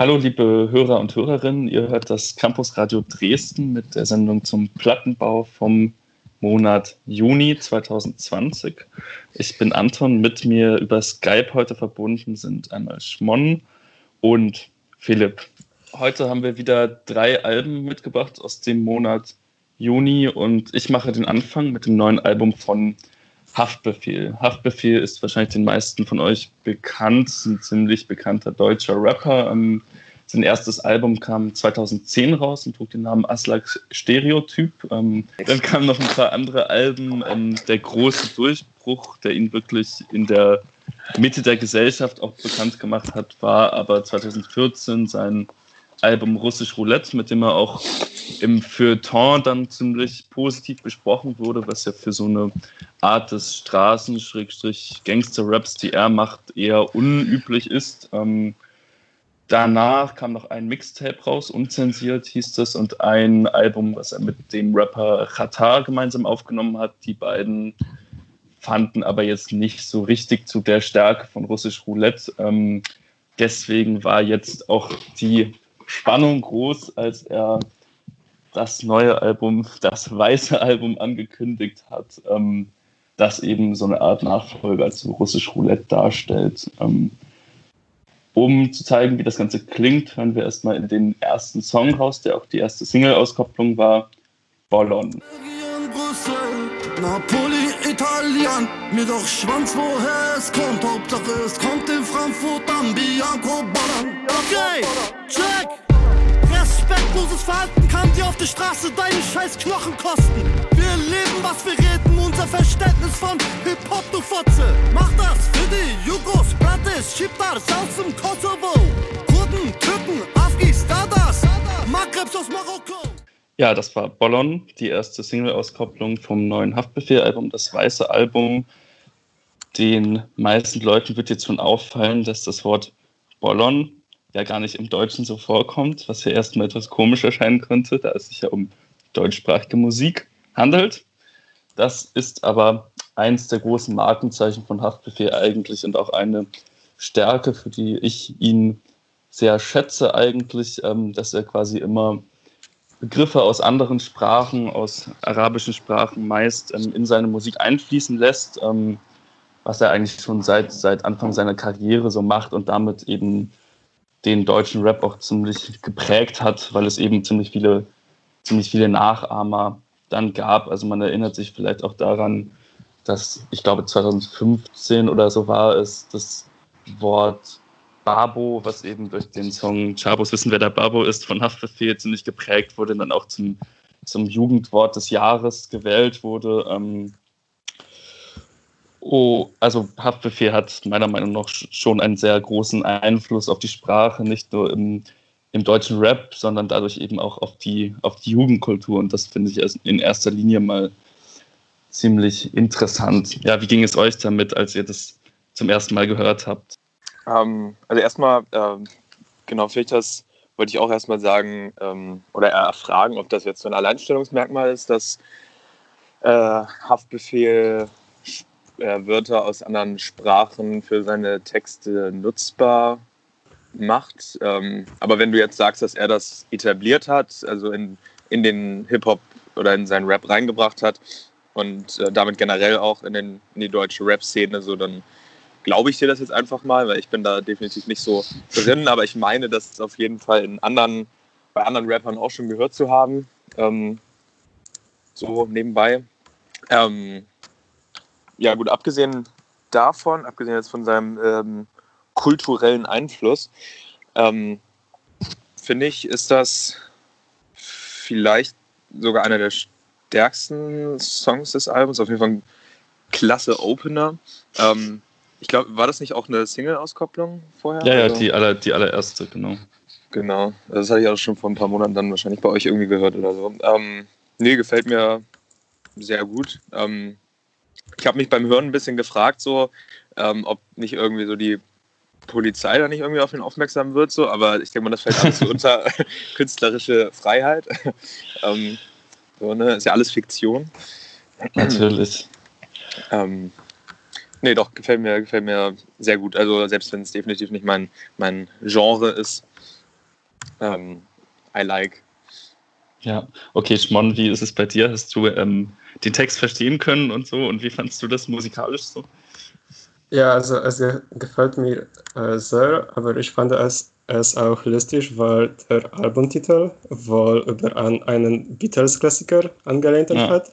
Hallo, liebe Hörer und Hörerinnen. Ihr hört das Campus Radio Dresden mit der Sendung zum Plattenbau vom Monat Juni 2020. Ich bin Anton. Mit mir über Skype heute verbunden sind einmal Schmon und Philipp. Heute haben wir wieder drei Alben mitgebracht aus dem Monat Juni und ich mache den Anfang mit dem neuen Album von Haftbefehl. Haftbefehl ist wahrscheinlich den meisten von euch bekannt, ein ziemlich bekannter deutscher Rapper. Ähm, sein erstes Album kam 2010 raus und trug den Namen Aslak Stereotyp. Ähm, dann kamen noch ein paar andere Alben. Ähm, der große Durchbruch, der ihn wirklich in der Mitte der Gesellschaft auch bekannt gemacht hat, war aber 2014 sein Album Russisch Roulette, mit dem er auch im Feuilleton dann ziemlich positiv besprochen wurde, was ja für so eine Art des Straßen-Gangster-Raps, die er macht, eher unüblich ist. Ähm, danach kam noch ein Mixtape raus, unzensiert hieß das, und ein Album, was er mit dem Rapper Qatar gemeinsam aufgenommen hat. Die beiden fanden aber jetzt nicht so richtig zu der Stärke von Russisch Roulette. Ähm, deswegen war jetzt auch die Spannung groß, als er das neue Album, das weiße Album angekündigt hat, ähm, das eben so eine Art Nachfolger zu Russisch Roulette darstellt. Ähm, um zu zeigen, wie das Ganze klingt, hören wir erstmal in den ersten Song raus, der auch die erste Single-Auskopplung war, Ballon. Napoli, Italien, mir doch Schwanz, woher es kommt. Hauptsache es kommt in Frankfurt am Bianco Ballon. Okay, check! Respektloses Verhalten kann dir auf der Straße deine scheiß Knochen kosten. Wir leben, was wir reden, unser Verständnis von Hip-Hop, du Fotze. Mach das für die Jugos, Bratis, Schiptars aus dem Kosovo. Kurden, Türken, Afghis, Dadas, Maghrebs aus Marokko. Ja, das war Bollon, die erste Single-Auskopplung vom neuen Haftbefehl-Album, das weiße Album. Den meisten Leuten wird jetzt schon auffallen, dass das Wort Bollon ja gar nicht im Deutschen so vorkommt, was ja erstmal etwas komisch erscheinen könnte, da es sich ja um deutschsprachige Musik handelt. Das ist aber eins der großen Markenzeichen von Haftbefehl eigentlich und auch eine Stärke, für die ich ihn sehr schätze eigentlich, ähm, dass er quasi immer Begriffe aus anderen Sprachen, aus arabischen Sprachen meist ähm, in seine Musik einfließen lässt, ähm, was er eigentlich schon seit, seit Anfang seiner Karriere so macht und damit eben den deutschen Rap auch ziemlich geprägt hat, weil es eben ziemlich viele, ziemlich viele Nachahmer dann gab. Also man erinnert sich vielleicht auch daran, dass ich glaube 2015 oder so war es das Wort Babo, was eben durch den Song Chabos wissen, wer der Babo ist, von Haftbefehl ziemlich geprägt wurde, dann auch zum, zum Jugendwort des Jahres gewählt wurde. Ähm, oh, also Haftbefehl hat meiner Meinung nach schon einen sehr großen Einfluss auf die Sprache, nicht nur im, im deutschen Rap, sondern dadurch eben auch auf die, auf die Jugendkultur. Und das finde ich in erster Linie mal ziemlich interessant. Ja, wie ging es euch damit, als ihr das zum ersten Mal gehört habt? Ähm, also erstmal, ähm, genau, vielleicht das wollte ich auch erstmal sagen ähm, oder erfragen, ob das jetzt so ein Alleinstellungsmerkmal ist, dass äh, Haftbefehl äh, Wörter aus anderen Sprachen für seine Texte nutzbar macht. Ähm, aber wenn du jetzt sagst, dass er das etabliert hat, also in, in den Hip-Hop oder in seinen Rap reingebracht hat und äh, damit generell auch in, den, in die deutsche Rap-Szene, so dann glaube ich dir das jetzt einfach mal, weil ich bin da definitiv nicht so drin, aber ich meine, das auf jeden Fall in anderen, bei anderen Rappern auch schon gehört zu haben. Ähm, so nebenbei. Ähm, ja, gut, abgesehen davon, abgesehen jetzt von seinem ähm, kulturellen Einfluss, ähm, finde ich, ist das vielleicht sogar einer der stärksten Songs des Albums. Auf jeden Fall ein klasse Opener. Ähm, ich glaube, war das nicht auch eine Single-Auskopplung vorher? Ja, ja, also? die, aller, die allererste, genau. Genau, das hatte ich auch schon vor ein paar Monaten dann wahrscheinlich bei euch irgendwie gehört oder so. Ähm, nee, gefällt mir sehr gut. Ähm, ich habe mich beim Hören ein bisschen gefragt, so, ähm, ob nicht irgendwie so die Polizei da nicht irgendwie auf ihn aufmerksam wird, so, aber ich denke mal, das fällt alles so unter künstlerische Freiheit. ähm, so, ne? Ist ja alles Fiktion. Natürlich. Ähm, Nee, doch, gefällt mir, gefällt mir sehr gut. Also selbst wenn es definitiv nicht mein, mein Genre ist, ähm, I like. Ja, okay, Schmon, wie ist es bei dir? Hast du ähm, den Text verstehen können und so? Und wie fandest du das musikalisch so? Ja, also es gefällt mir äh, sehr, aber ich fand es, es auch lustig, weil der Albumtitel wohl über an einen Beatles-Klassiker angelehnt ja. hat.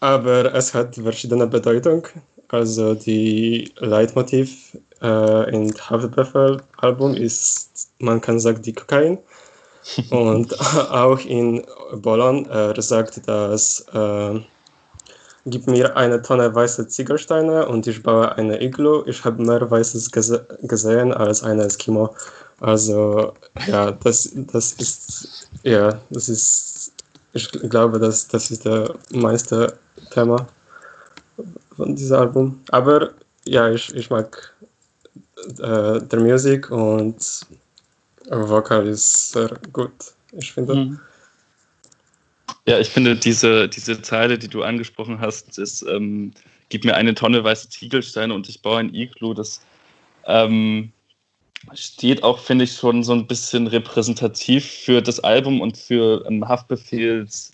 Aber es hat verschiedene Bedeutung. Also die Leitmotiv äh, in Haftbefehl-Album ist, man kann sagen, die Kokain. Und auch in Bolon, er sagt, dass äh, gib mir eine Tonne weiße Ziegelsteine und ich baue eine Iglu. Ich habe mehr Weißes gese gesehen als eine Eskimo. Also ja, das, das ist ja, das ist, ich glaube, das, das ist der meiste Thema von diesem Album. Aber ja, ich, ich mag äh, der Musik und Vokal ist sehr gut, ich finde. Mhm. Ja, ich finde diese, diese Zeile, die du angesprochen hast, ist, ähm, gib mir eine Tonne weiße Ziegelsteine und ich baue ein Iglu, das ähm, steht auch, finde ich, schon so ein bisschen repräsentativ für das Album und für ähm, Haftbefehls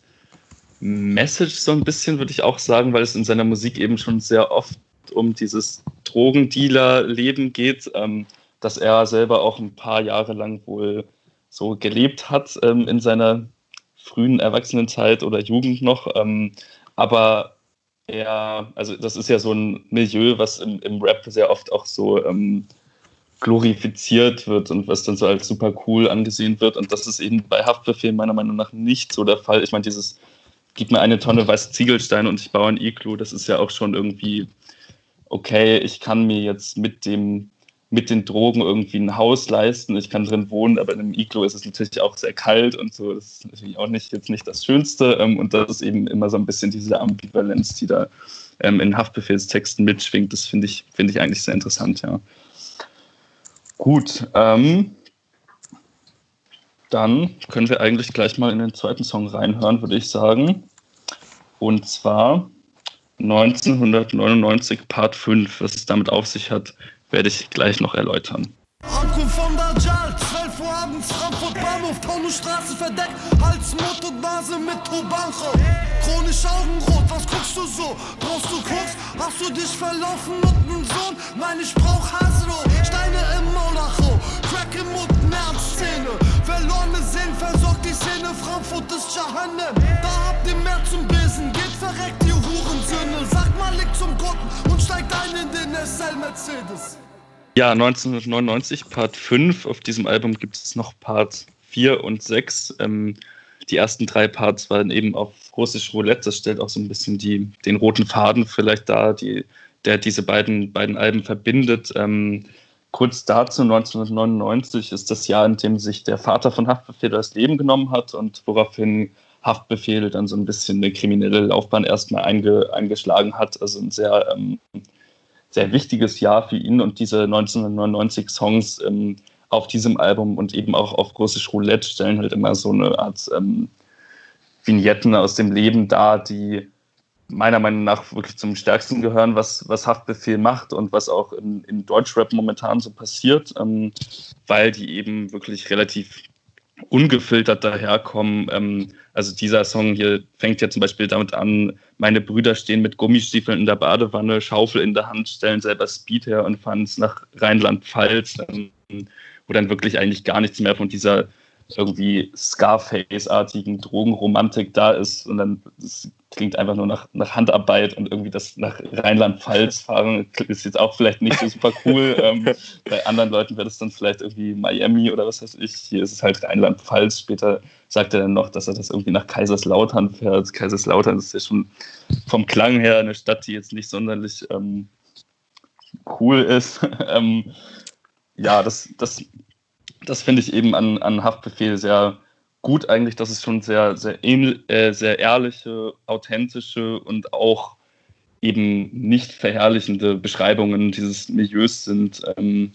Message so ein bisschen, würde ich auch sagen, weil es in seiner Musik eben schon sehr oft um dieses Drogendealer-Leben geht. Ähm, dass er selber auch ein paar Jahre lang wohl so gelebt hat ähm, in seiner frühen Erwachsenenzeit oder Jugend noch. Ähm, aber er, also das ist ja so ein Milieu, was im, im Rap sehr oft auch so ähm, glorifiziert wird und was dann so als super cool angesehen wird. Und das ist eben bei Haftbefehl meiner Meinung nach nicht so der Fall. Ich meine, dieses gib mir eine Tonne weiße Ziegelsteine und ich baue ein Iglu, das ist ja auch schon irgendwie okay, ich kann mir jetzt mit dem mit den Drogen irgendwie ein Haus leisten. Ich kann drin wohnen, aber in einem Iglo ist es natürlich auch sehr kalt und so. Das ist natürlich auch nicht jetzt nicht das Schönste. Ähm, und das ist eben immer so ein bisschen diese Ambivalenz, die da ähm, in Haftbefehlstexten mitschwingt. Das finde ich, finde ich eigentlich sehr interessant, ja. Gut, ähm, dann können wir eigentlich gleich mal in den zweiten Song reinhören, würde ich sagen. Und zwar 1999 Part 5, was es damit auf sich hat werde ich gleich noch erläutern. Ankunft von Dajjal, 12 Uhr abends, Frankfurt Bahnhof, Taunusstraße verdeckt, Hals, Mund und Nase mit Tubancho. Chronisch Augenrot, was guckst du so? Brauchst du Koks? Hast du dich verlaufen mit nem Sohn? Nein, ich brauch Hasro, Steine im Maulacho, Crack im Mund, Nervszene. Verlorene Sinn versorgt die Szene, Frankfurt ist Jahannem. Da habt ihr mehr zum Besen, geht verreckt, ihr Hurensöhne. Sag mal, liegt zum Gucken und steigt ein in den SL Mercedes. Ja, 1999, Part 5. Auf diesem Album gibt es noch Part 4 und 6. Ähm, die ersten drei Parts waren eben auf Russisch Roulette. Das stellt auch so ein bisschen die, den roten Faden vielleicht dar, die, der diese beiden, beiden Alben verbindet. Ähm, kurz dazu, 1999 ist das Jahr, in dem sich der Vater von Haftbefehl das Leben genommen hat und woraufhin Haftbefehl dann so ein bisschen eine kriminelle Laufbahn erstmal einge, eingeschlagen hat. Also ein sehr ähm, sehr wichtiges Jahr für ihn und diese 1999 Songs ähm, auf diesem Album und eben auch auf Große Roulette stellen halt immer so eine Art ähm, Vignetten aus dem Leben dar, die meiner Meinung nach wirklich zum stärksten gehören, was, was Haftbefehl macht und was auch in, in Deutschrap momentan so passiert, ähm, weil die eben wirklich relativ ungefiltert daherkommen. Ähm, also dieser Song hier fängt ja zum Beispiel damit an, meine Brüder stehen mit Gummistiefeln in der Badewanne, Schaufel in der Hand, stellen selber Speed her und fahren es nach Rheinland-Pfalz, ähm, wo dann wirklich eigentlich gar nichts mehr von dieser irgendwie Scarface-artigen Drogenromantik da ist und dann das klingt einfach nur nach, nach Handarbeit und irgendwie das nach Rheinland-Pfalz fahren ist jetzt auch vielleicht nicht so super cool. ähm, bei anderen Leuten wäre das dann vielleicht irgendwie Miami oder was weiß ich. Hier ist es halt Rheinland-Pfalz. Später sagt er dann noch, dass er das irgendwie nach Kaiserslautern fährt. Kaiserslautern ist ja schon vom Klang her eine Stadt, die jetzt nicht sonderlich ähm, cool ist. ähm, ja, das, das das finde ich eben an, an Haftbefehl sehr gut eigentlich, dass es schon sehr, sehr, äh, sehr ehrliche, authentische und auch eben nicht verherrlichende Beschreibungen dieses Milieus sind. Ähm,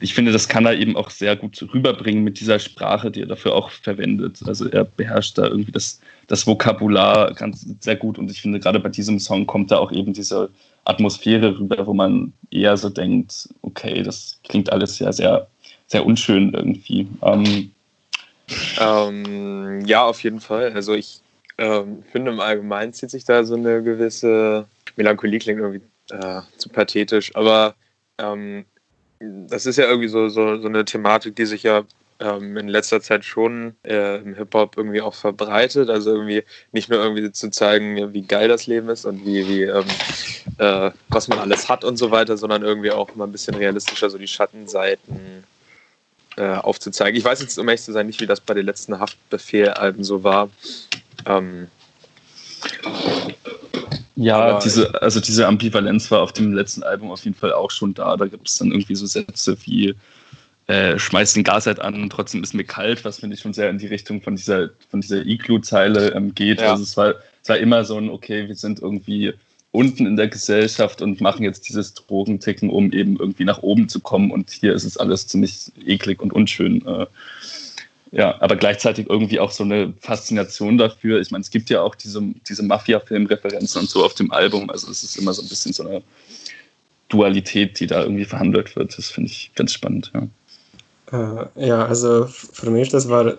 ich finde, das kann er eben auch sehr gut rüberbringen mit dieser Sprache, die er dafür auch verwendet. Also er beherrscht da irgendwie das, das Vokabular ganz sehr gut und ich finde, gerade bei diesem Song kommt da auch eben diese Atmosphäre rüber, wo man eher so denkt, okay, das klingt alles ja sehr sehr unschön irgendwie. Ähm, Ähm, ja, auf jeden Fall. Also ich ähm, finde im Allgemeinen zieht sich da so eine gewisse Melancholie, klingt irgendwie äh, zu pathetisch, aber ähm, das ist ja irgendwie so, so, so eine Thematik, die sich ja ähm, in letzter Zeit schon äh, im Hip-Hop irgendwie auch verbreitet. Also irgendwie nicht nur irgendwie zu zeigen, wie geil das Leben ist und wie, wie ähm, äh, was man alles hat und so weiter, sondern irgendwie auch mal ein bisschen realistischer so die Schattenseiten äh, aufzuzeigen. Ich weiß jetzt, um ehrlich zu sein, nicht, wie das bei den letzten Haftbefehl-Alben so war. Ähm, ja, diese, also diese Ambivalenz war auf dem letzten Album auf jeden Fall auch schon da. Da gibt es dann irgendwie so Sätze wie äh, schmeiß den Gasherd an trotzdem ist mir kalt, was finde ich schon sehr in die Richtung von dieser, von dieser Iglu-Zeile ähm, geht. Ja. Also es war, es war immer so ein, okay, wir sind irgendwie unten in der Gesellschaft und machen jetzt dieses Drogenticken, um eben irgendwie nach oben zu kommen. Und hier ist es alles ziemlich eklig und unschön. Äh, ja, aber gleichzeitig irgendwie auch so eine Faszination dafür. Ich meine, es gibt ja auch diese, diese Mafia-Film-Referenzen und so auf dem Album. Also es ist immer so ein bisschen so eine Dualität, die da irgendwie verhandelt wird. Das finde ich ganz spannend, ja. Äh, ja, also für mich das war der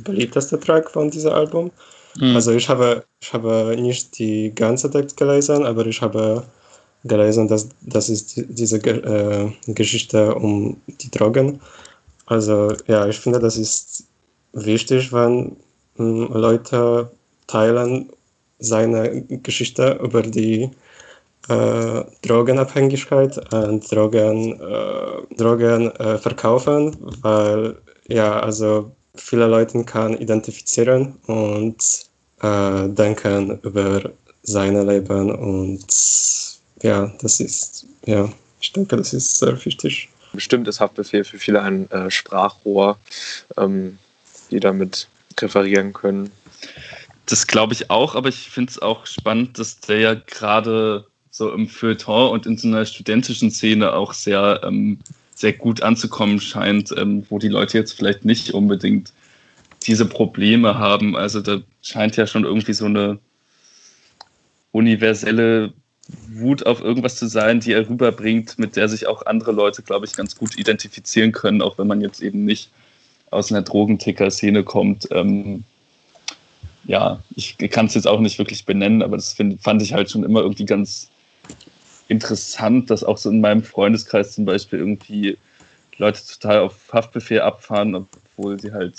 beliebteste Track von diesem Album. Mhm. Also ich habe, ich habe nicht die ganze Text gelesen, aber ich habe gelesen, dass das ist diese äh, Geschichte um die Drogen. Also ja, ich finde, das ist wichtig, wenn mh, hm, Leute teilen seine Geschichte über die äh, Drogenabhängigkeit und Drogen, äh, Drogen äh, verkaufen, weil ja, also viele Leute kann identifizieren und äh, denken über seine Leben und ja, das ist, ja, ich denke, das ist sehr wichtig. Bestimmt ist Haftbefehl für viele ein äh, Sprachrohr, ähm, die damit referieren können. Das glaube ich auch, aber ich finde es auch spannend, dass der ja gerade so im Feuilleton und in so einer studentischen Szene auch sehr, ähm, sehr gut anzukommen scheint, ähm, wo die Leute jetzt vielleicht nicht unbedingt diese Probleme haben. Also da scheint ja schon irgendwie so eine universelle Wut auf irgendwas zu sein, die er rüberbringt, mit der sich auch andere Leute, glaube ich, ganz gut identifizieren können, auch wenn man jetzt eben nicht aus einer Drogenticker-Szene kommt. Ähm, ja, ich kann es jetzt auch nicht wirklich benennen, aber das find, fand ich halt schon immer irgendwie ganz interessant, dass auch so in meinem Freundeskreis zum Beispiel irgendwie Leute total auf Haftbefehl abfahren, obwohl sie halt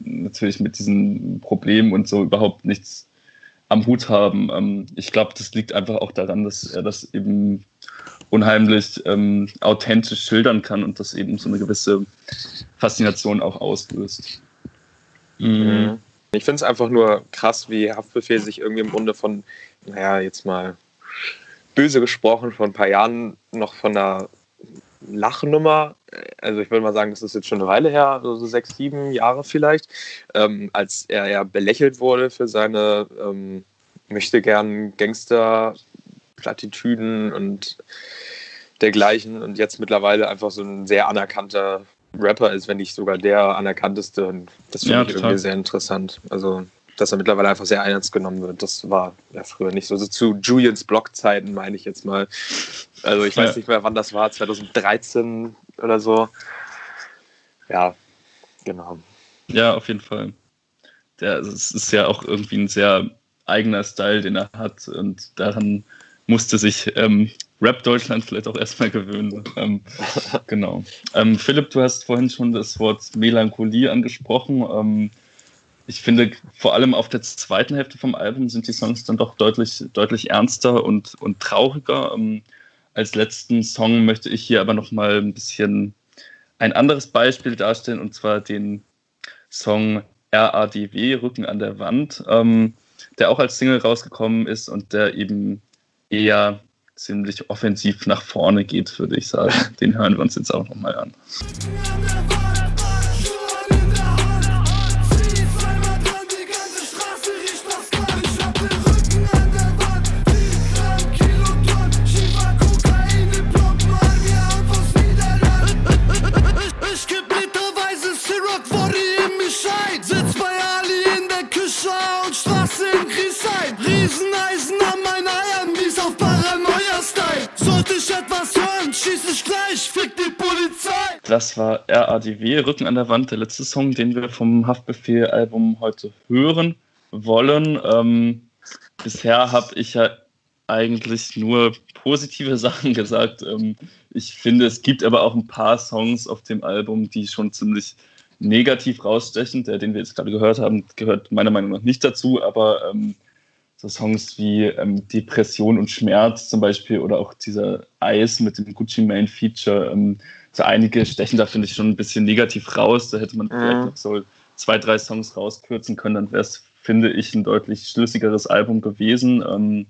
natürlich mit diesen Problemen und so überhaupt nichts am Hut haben. Ähm, ich glaube, das liegt einfach auch daran, dass er das eben unheimlich ähm, authentisch schildern kann und das eben so eine gewisse Faszination auch auslöst. Mhm. Ich finde es einfach nur krass, wie Haftbefehl sich irgendwie im Grunde von, naja, jetzt mal böse gesprochen, vor ein paar Jahren noch von einer Lachnummer, also ich würde mal sagen, das ist jetzt schon eine Weile her, so sechs, sieben Jahre vielleicht, ähm, als er ja belächelt wurde für seine ähm, möchte gern Gangster-Plattitüden und dergleichen und jetzt mittlerweile einfach so ein sehr anerkannter Rapper ist, wenn nicht sogar der anerkannteste. Und das finde ja, ich total. irgendwie sehr interessant. Also dass er mittlerweile einfach sehr ernst genommen wird. Das war ja früher nicht so. Also zu Julians Blog-Zeiten meine ich jetzt mal. Also ich weiß ja. nicht mehr, wann das war, 2013 oder so. Ja, genau. Ja, auf jeden Fall. Der, es ist ja auch irgendwie ein sehr eigener Style, den er hat und daran musste sich ähm, Rap Deutschland vielleicht auch erstmal gewöhnen. Ähm, genau. Ähm, Philipp, du hast vorhin schon das Wort Melancholie angesprochen. Ich finde, vor allem auf der zweiten Hälfte vom Album sind die Songs dann doch deutlich, deutlich ernster und, und trauriger. Ähm, als letzten Song möchte ich hier aber noch mal ein bisschen ein anderes Beispiel darstellen, und zwar den Song RADW, Rücken an der Wand, ähm, der auch als Single rausgekommen ist und der eben eher ziemlich offensiv nach vorne geht, würde ich sagen. Den hören wir uns jetzt auch noch mal an. Schieß ich gleich, fick die Polizei! Das war RADW, Rücken an der Wand, der letzte Song, den wir vom Haftbefehl-Album heute hören wollen. Ähm, bisher habe ich ja eigentlich nur positive Sachen gesagt. Ähm, ich finde, es gibt aber auch ein paar Songs auf dem Album, die schon ziemlich negativ rausstechen. Der, den wir jetzt gerade gehört haben, gehört meiner Meinung nach nicht dazu, aber ähm, so Songs wie ähm, Depression und Schmerz zum Beispiel oder auch dieser Eis mit dem Gucci Main Feature, ähm, so einige stechen da, finde ich, schon ein bisschen negativ raus. Da hätte man mhm. vielleicht noch so zwei, drei Songs rauskürzen können, dann wäre es, finde ich, ein deutlich schlüssigeres Album gewesen. Ähm,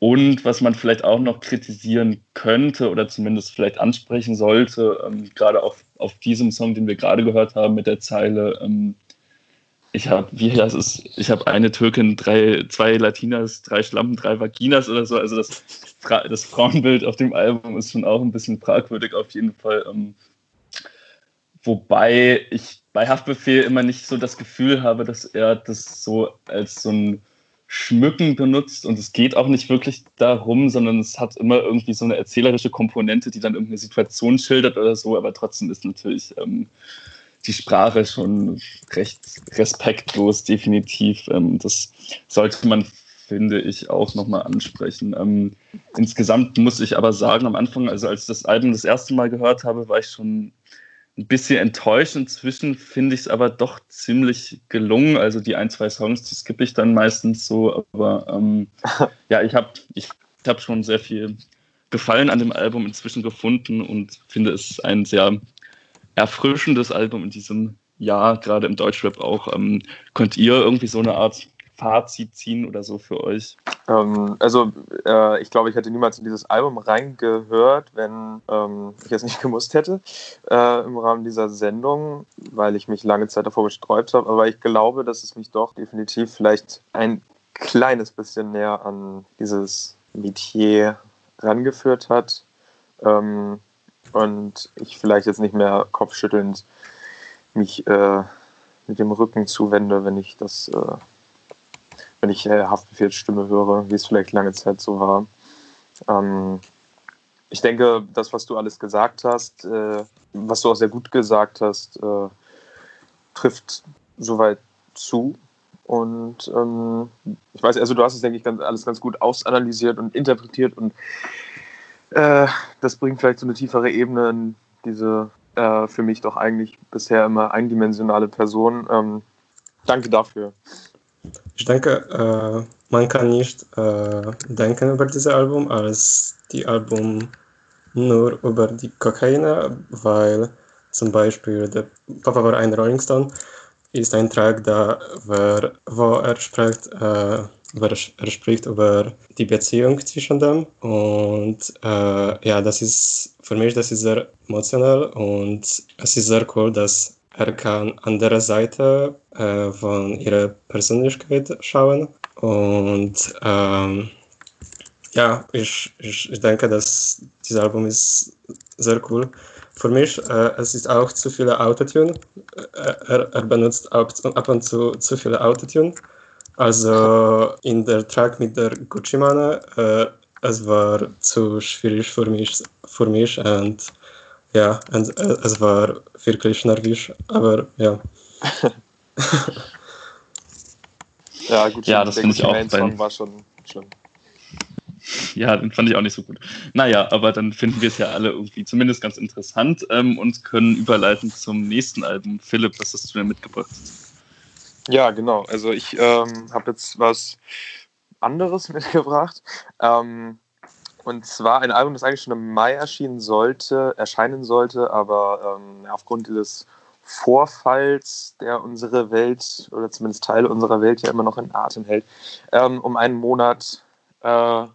und was man vielleicht auch noch kritisieren könnte oder zumindest vielleicht ansprechen sollte, ähm, gerade auf, auf diesem Song, den wir gerade gehört haben, mit der Zeile, ähm, ich habe, wie heißt es, ich habe eine Türkin, drei, zwei Latinas, drei Schlampen, drei Vaginas oder so. Also das, das Frauenbild auf dem Album ist schon auch ein bisschen fragwürdig auf jeden Fall. Ähm, wobei ich bei Haftbefehl immer nicht so das Gefühl habe, dass er das so als so ein Schmücken benutzt und es geht auch nicht wirklich darum, sondern es hat immer irgendwie so eine erzählerische Komponente, die dann irgendeine Situation schildert oder so, aber trotzdem ist natürlich ähm, die Sprache schon recht respektlos, definitiv. Ähm, das sollte man, finde ich, auch nochmal ansprechen. Ähm, insgesamt muss ich aber sagen, am Anfang, also als ich das Album das erste Mal gehört habe, war ich schon ein bisschen enttäuscht. Inzwischen finde ich es aber doch ziemlich gelungen. Also die ein, zwei Songs, die skippe ich dann meistens so. Aber ähm, ja, ich habe ich hab schon sehr viel Gefallen an dem Album inzwischen gefunden und finde es ein sehr erfrischendes Album in diesem Jahr, gerade im Deutschrap auch. Ähm, könnt ihr irgendwie so eine Art Fazit ziehen oder so für euch? Ähm, also äh, ich glaube, ich hätte niemals in dieses Album reingehört, wenn ähm, ich es nicht gemusst hätte äh, im Rahmen dieser Sendung, weil ich mich lange Zeit davor gesträubt habe. Aber ich glaube, dass es mich doch definitiv vielleicht ein kleines bisschen näher an dieses Metier rangeführt hat. Ähm, und ich vielleicht jetzt nicht mehr kopfschüttelnd mich äh, mit dem Rücken zuwende, wenn ich das äh, wenn ich äh, Haftbefehlsstimme höre, wie es vielleicht lange Zeit so war. Ähm, ich denke, das, was du alles gesagt hast, äh, was du auch sehr gut gesagt hast, äh, trifft soweit zu. Und ähm, ich weiß, also du hast es, denke ich, ganz, alles ganz gut ausanalysiert und interpretiert und äh, das bringt vielleicht so eine tiefere Ebene in diese äh, für mich doch eigentlich bisher immer eindimensionale Person. Ähm, danke dafür. Ich denke, äh, man kann nicht äh, denken über dieses Album als die Album nur über die Kokaine, weil zum Beispiel der Papa war ein Rolling Stone ist ein Track da, wo er spricht, äh, er spricht über die Beziehung zwischen dem und äh, ja, das ist für mich das ist sehr emotional und es ist sehr cool, dass er kann andere Seite äh, von ihrer Persönlichkeit schauen. Und ähm, ja, ich, ich, ich denke, dass dieses Album ist sehr cool. Für mich, äh, es ist auch zu viele Autotune. Äh, er, er benutzt ab, ab und zu zu viele Autotune. Also in der Track mit der Gucci-Mane, äh, es war zu schwierig für mich, für mich und ja, und, äh, es war wirklich nervig, aber ja. ja, gut, ja, das finde ich auch. Song war schon, schon. Ja, den fand ich auch nicht so gut. Naja, aber dann finden wir es ja alle irgendwie zumindest ganz interessant ähm, und können überleiten zum nächsten Album. Philipp, was hast du denn mitgebracht? Ja, genau. Also ich ähm, habe jetzt was anderes mitgebracht. Ähm, und zwar ein Album, das eigentlich schon im Mai erschienen sollte, erscheinen sollte, aber ähm, aufgrund dieses Vorfalls, der unsere Welt oder zumindest Teile unserer Welt ja immer noch in Atem hält, ähm, um einen Monat äh,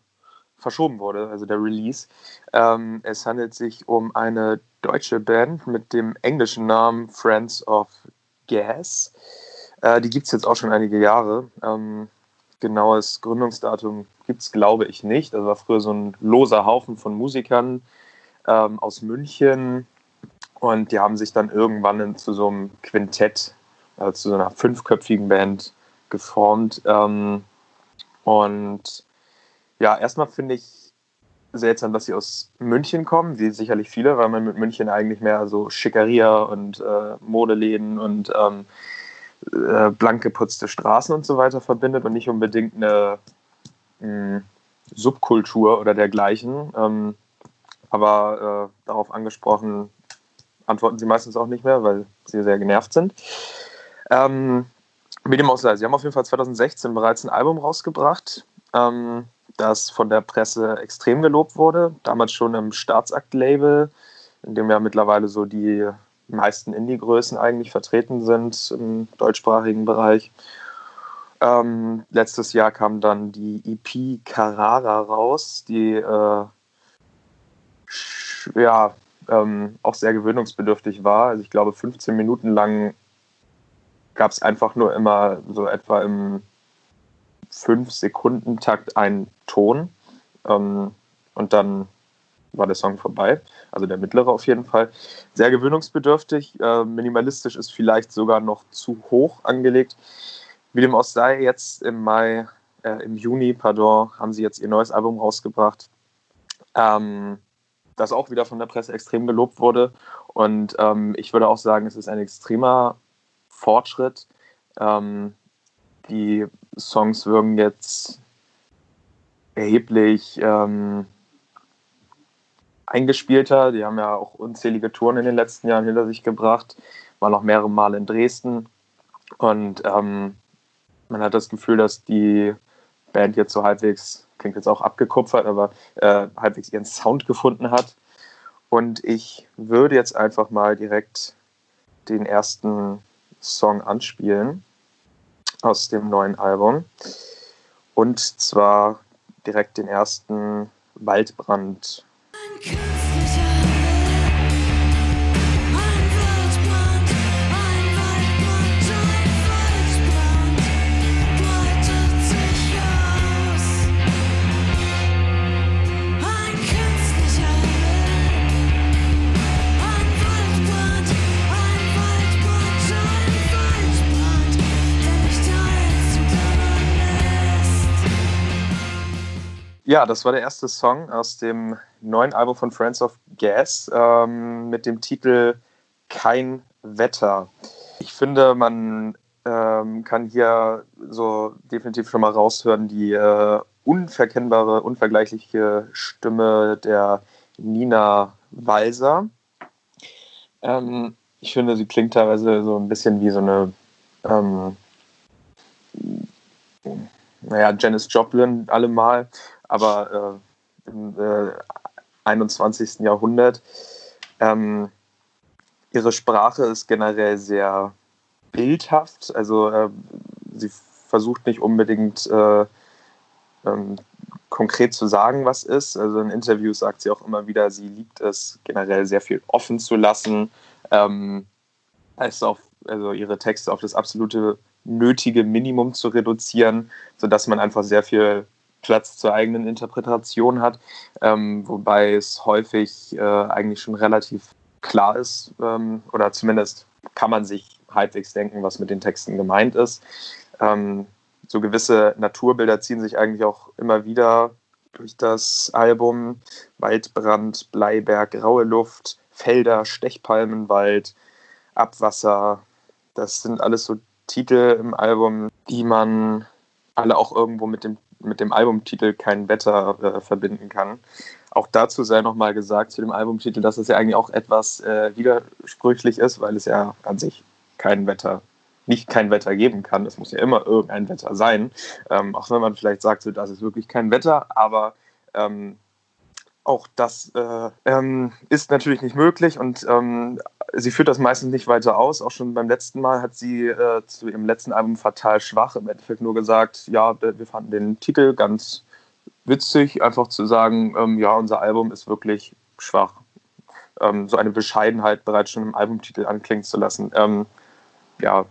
verschoben wurde, also der Release. Ähm, es handelt sich um eine deutsche Band mit dem englischen Namen Friends of Gas. Äh, die gibt es jetzt auch schon einige Jahre. Ähm, genaues Gründungsdatum gibt es, glaube ich, nicht. Das war früher so ein loser Haufen von Musikern ähm, aus München. Und die haben sich dann irgendwann zu so einem Quintett, also zu so einer fünfköpfigen Band geformt. Ähm, und ja, erstmal finde ich seltsam, dass sie aus München kommen, wie sicherlich viele, weil man mit München eigentlich mehr so Schickeria und äh, Modeläden und ähm, äh, blank geputzte Straßen und so weiter verbindet und nicht unbedingt eine mh, Subkultur oder dergleichen. Ähm, aber äh, darauf angesprochen antworten sie meistens auch nicht mehr, weil sie sehr genervt sind. Ähm, mit dem sei, sie haben auf jeden Fall 2016 bereits ein Album rausgebracht, ähm, das von der Presse extrem gelobt wurde. Damals schon im Staatsakt-Label, in dem ja mittlerweile so die meisten Indie-Größen eigentlich vertreten sind im deutschsprachigen Bereich. Ähm, letztes Jahr kam dann die EP Carrara raus, die äh, ja ähm, auch sehr gewöhnungsbedürftig war. Also ich glaube, 15 Minuten lang gab es einfach nur immer so etwa im 5-Sekunden-Takt einen Ton. Ähm, und dann war der Song vorbei. Also der mittlere auf jeden Fall. Sehr gewöhnungsbedürftig. Äh, minimalistisch ist vielleicht sogar noch zu hoch angelegt. Wie dem auch sei, jetzt im Mai, äh, im Juni, pardon, haben sie jetzt ihr neues Album rausgebracht. Ähm, das auch wieder von der Presse extrem gelobt wurde. Und ähm, ich würde auch sagen, es ist ein extremer Fortschritt. Ähm, die Songs wirken jetzt erheblich ähm, eingespielter. Die haben ja auch unzählige Touren in den letzten Jahren hinter sich gebracht, waren auch mehrere Male in Dresden. Und ähm, man hat das Gefühl, dass die Band jetzt so halbwegs, klingt jetzt auch abgekupfert, aber äh, halbwegs ihren Sound gefunden hat. Und ich würde jetzt einfach mal direkt den ersten Song anspielen aus dem neuen Album. Und zwar direkt den ersten Waldbrand. Ja, das war der erste Song aus dem neuen Album von Friends of Gas ähm, mit dem Titel Kein Wetter. Ich finde, man ähm, kann hier so definitiv schon mal raushören, die äh, unverkennbare, unvergleichliche Stimme der Nina Walser. Ähm, ich finde, sie klingt teilweise so ein bisschen wie so eine, ähm, naja, Janis Joplin allemal aber äh, im äh, 21. Jahrhundert. Ähm, ihre Sprache ist generell sehr bildhaft, also äh, sie versucht nicht unbedingt äh, ähm, konkret zu sagen, was ist. Also in Interviews sagt sie auch immer wieder, sie liebt es generell sehr viel offen zu lassen, ähm, also, auf, also ihre Texte auf das absolute nötige Minimum zu reduzieren, sodass man einfach sehr viel Platz zur eigenen Interpretation hat, ähm, wobei es häufig äh, eigentlich schon relativ klar ist ähm, oder zumindest kann man sich halbwegs denken, was mit den Texten gemeint ist. Ähm, so gewisse Naturbilder ziehen sich eigentlich auch immer wieder durch das Album. Waldbrand, Bleiberg, graue Luft, Felder, Stechpalmenwald, Abwasser. Das sind alles so Titel im Album, die man alle auch irgendwo mit dem mit dem Albumtitel kein Wetter äh, verbinden kann. Auch dazu sei nochmal gesagt zu dem Albumtitel, dass es ja eigentlich auch etwas äh, widersprüchlich ist, weil es ja an sich kein Wetter, nicht kein Wetter geben kann. Es muss ja immer irgendein Wetter sein. Ähm, auch wenn man vielleicht sagt, so, das ist wirklich kein Wetter, aber ähm, auch das äh, ähm, ist natürlich nicht möglich und ähm, sie führt das meistens nicht weiter aus. Auch schon beim letzten Mal hat sie äh, zu ihrem letzten Album Fatal Schwach im Endeffekt nur gesagt, ja, wir fanden den Titel ganz witzig, einfach zu sagen, ähm, ja, unser Album ist wirklich schwach. Ähm, so eine Bescheidenheit bereits schon im Albumtitel anklingen zu lassen. Ähm, ja,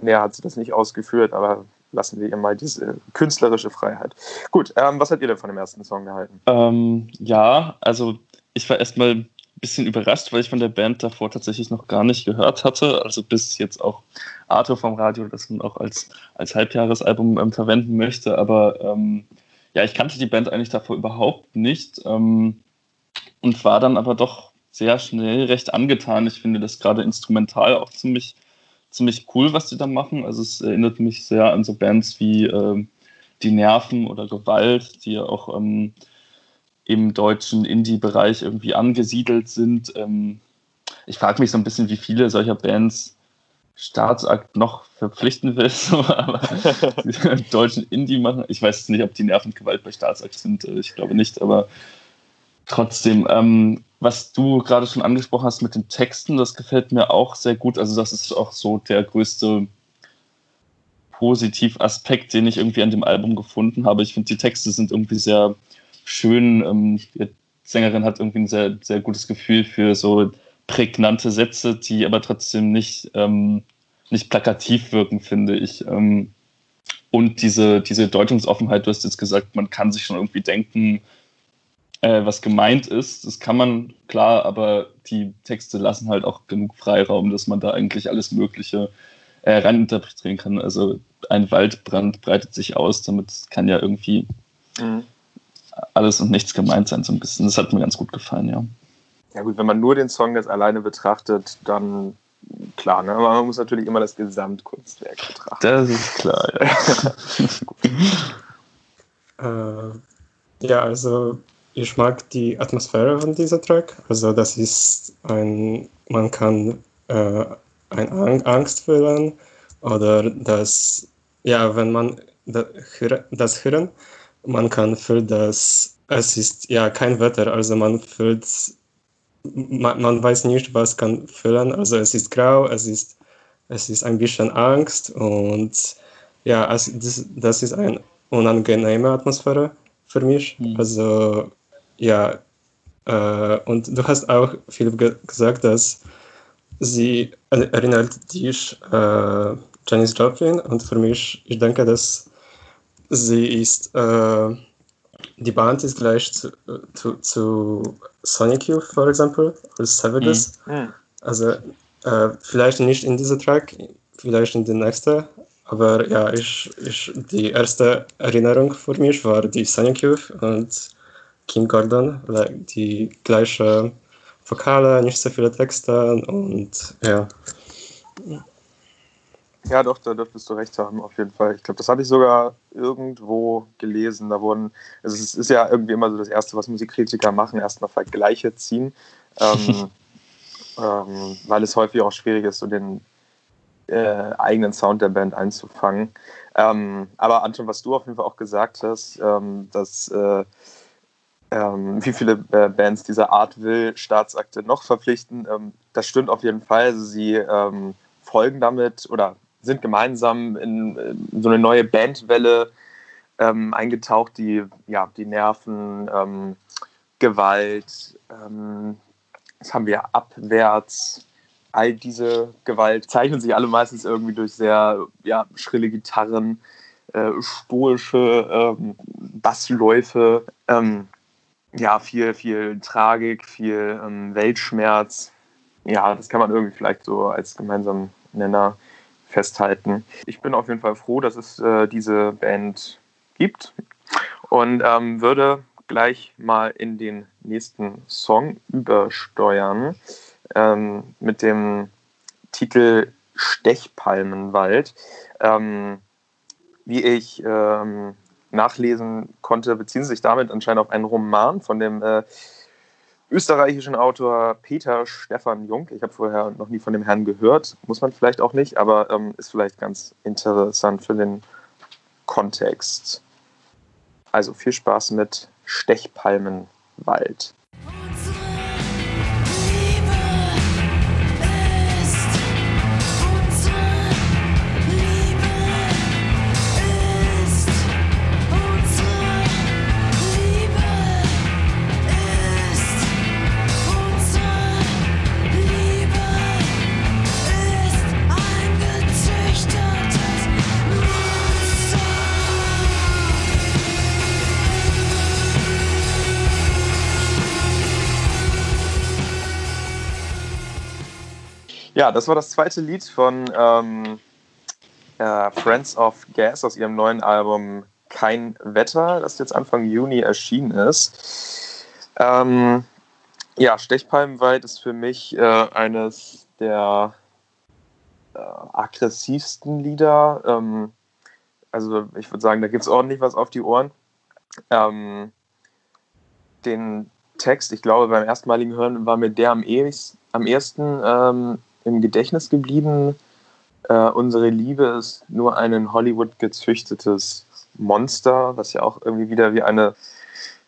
näher hat sie das nicht ausgeführt, aber lassen wir ihr mal diese künstlerische Freiheit. Gut, ähm, was habt ihr denn von dem ersten Song gehalten? Ähm, ja, also ich war erstmal bisschen überrascht, weil ich von der Band davor tatsächlich noch gar nicht gehört hatte. Also bis jetzt auch Arthur vom Radio das nun auch als, als Halbjahresalbum ähm, verwenden möchte. Aber ähm, ja, ich kannte die Band eigentlich davor überhaupt nicht ähm, und war dann aber doch sehr schnell recht angetan. Ich finde das gerade instrumental auch ziemlich, ziemlich cool, was die da machen. Also es erinnert mich sehr an so Bands wie äh, Die Nerven oder Gewalt, die ja auch ähm, im deutschen Indie-Bereich irgendwie angesiedelt sind. Ähm, ich frage mich so ein bisschen, wie viele solcher Bands Staatsakt noch verpflichten will, aber deutschen Indie machen. Ich weiß nicht, ob die Nerven Gewalt bei Staatsakt sind, äh, ich glaube nicht, aber trotzdem, ähm, was du gerade schon angesprochen hast mit den Texten, das gefällt mir auch sehr gut. Also, das ist auch so der größte Positivaspekt, den ich irgendwie an dem Album gefunden habe. Ich finde, die Texte sind irgendwie sehr schön. Ähm, die Sängerin hat irgendwie ein sehr, sehr gutes Gefühl für so prägnante Sätze, die aber trotzdem nicht, ähm, nicht plakativ wirken, finde ich. Ähm, und diese, diese Deutungsoffenheit, du hast jetzt gesagt, man kann sich schon irgendwie denken, äh, was gemeint ist. Das kann man, klar, aber die Texte lassen halt auch genug Freiraum, dass man da eigentlich alles Mögliche äh, reininterpretieren kann. Also ein Waldbrand breitet sich aus, damit kann ja irgendwie mhm alles und nichts gemeint sein, so ein bisschen. Das hat mir ganz gut gefallen, ja. Ja, gut, wenn man nur den Song jetzt alleine betrachtet, dann klar, ne? aber man muss natürlich immer das Gesamtkunstwerk betrachten. Das ist klar, ja. äh, ja, also ich mag die Atmosphäre von dieser Track. Also das ist ein, man kann äh, ein Angst fühlen oder das, ja, wenn man das hören, man kann fühlen, dass es ist ja kein Wetter, also man fühlt, man, man weiß nicht, was kann fühlen, also es ist grau, es ist, es ist ein bisschen Angst und ja, also das, das ist eine unangenehme Atmosphäre für mich, mhm. also ja, äh, und du hast auch viel ge gesagt, dass sie erinnert dich äh, Janis Joplin und für mich, ich denke, dass sie ist, äh, die Band ist gleich zu, zu, zu Sonic Youth, for example, als Savages. Mhm. Also äh, vielleicht nicht in dieser Track, vielleicht in den nächsten, aber ja, ich, ich, die erste Erinnerung für mich war die Sonic Youth und Kim Gordon, die gleiche Vokale, nicht so viele Texte und ja. Ja, doch, da dürftest du recht haben, auf jeden Fall. Ich glaube, das hatte ich sogar irgendwo gelesen. Da wurden, also es ist ja irgendwie immer so das Erste, was Musikkritiker machen, erstmal Vergleiche ziehen, ähm, ähm, weil es häufig auch schwierig ist, so den äh, eigenen Sound der Band einzufangen. Ähm, aber Anton, was du auf jeden Fall auch gesagt hast, ähm, dass äh, ähm, wie viele äh, Bands dieser Art will Staatsakte noch verpflichten, ähm, das stimmt auf jeden Fall. Also sie folgen damit oder sind gemeinsam in, in so eine neue Bandwelle ähm, eingetaucht, die ja, die Nerven, ähm, Gewalt, ähm, das haben wir abwärts, all diese Gewalt zeichnen sich alle meistens irgendwie durch sehr ja, schrille Gitarren, äh, stoische ähm, Bassläufe, ähm, ja, viel, viel Tragik, viel ähm, Weltschmerz. Ja, das kann man irgendwie vielleicht so als gemeinsamen Nenner festhalten. Ich bin auf jeden Fall froh, dass es äh, diese Band gibt und ähm, würde gleich mal in den nächsten Song übersteuern ähm, mit dem Titel Stechpalmenwald. Ähm, wie ich ähm, nachlesen konnte, beziehen sie sich damit anscheinend auf einen Roman von dem äh, österreichischen Autor Peter Stefan Jung. Ich habe vorher noch nie von dem Herrn gehört, muss man vielleicht auch nicht, aber ähm, ist vielleicht ganz interessant für den Kontext. Also viel Spaß mit Stechpalmenwald. Ja, das war das zweite Lied von ähm, äh, Friends of Gas aus ihrem neuen Album Kein Wetter, das jetzt Anfang Juni erschienen ist. Ähm, ja, Stechpalmenweit ist für mich äh, eines der äh, aggressivsten Lieder. Ähm, also ich würde sagen, da gibt es ordentlich was auf die Ohren. Ähm, den Text, ich glaube, beim erstmaligen Hören war mir der am, ehesten, am ehesten ähm, im Gedächtnis geblieben. Äh, unsere Liebe ist nur ein in Hollywood gezüchtetes Monster, was ja auch irgendwie wieder wie eine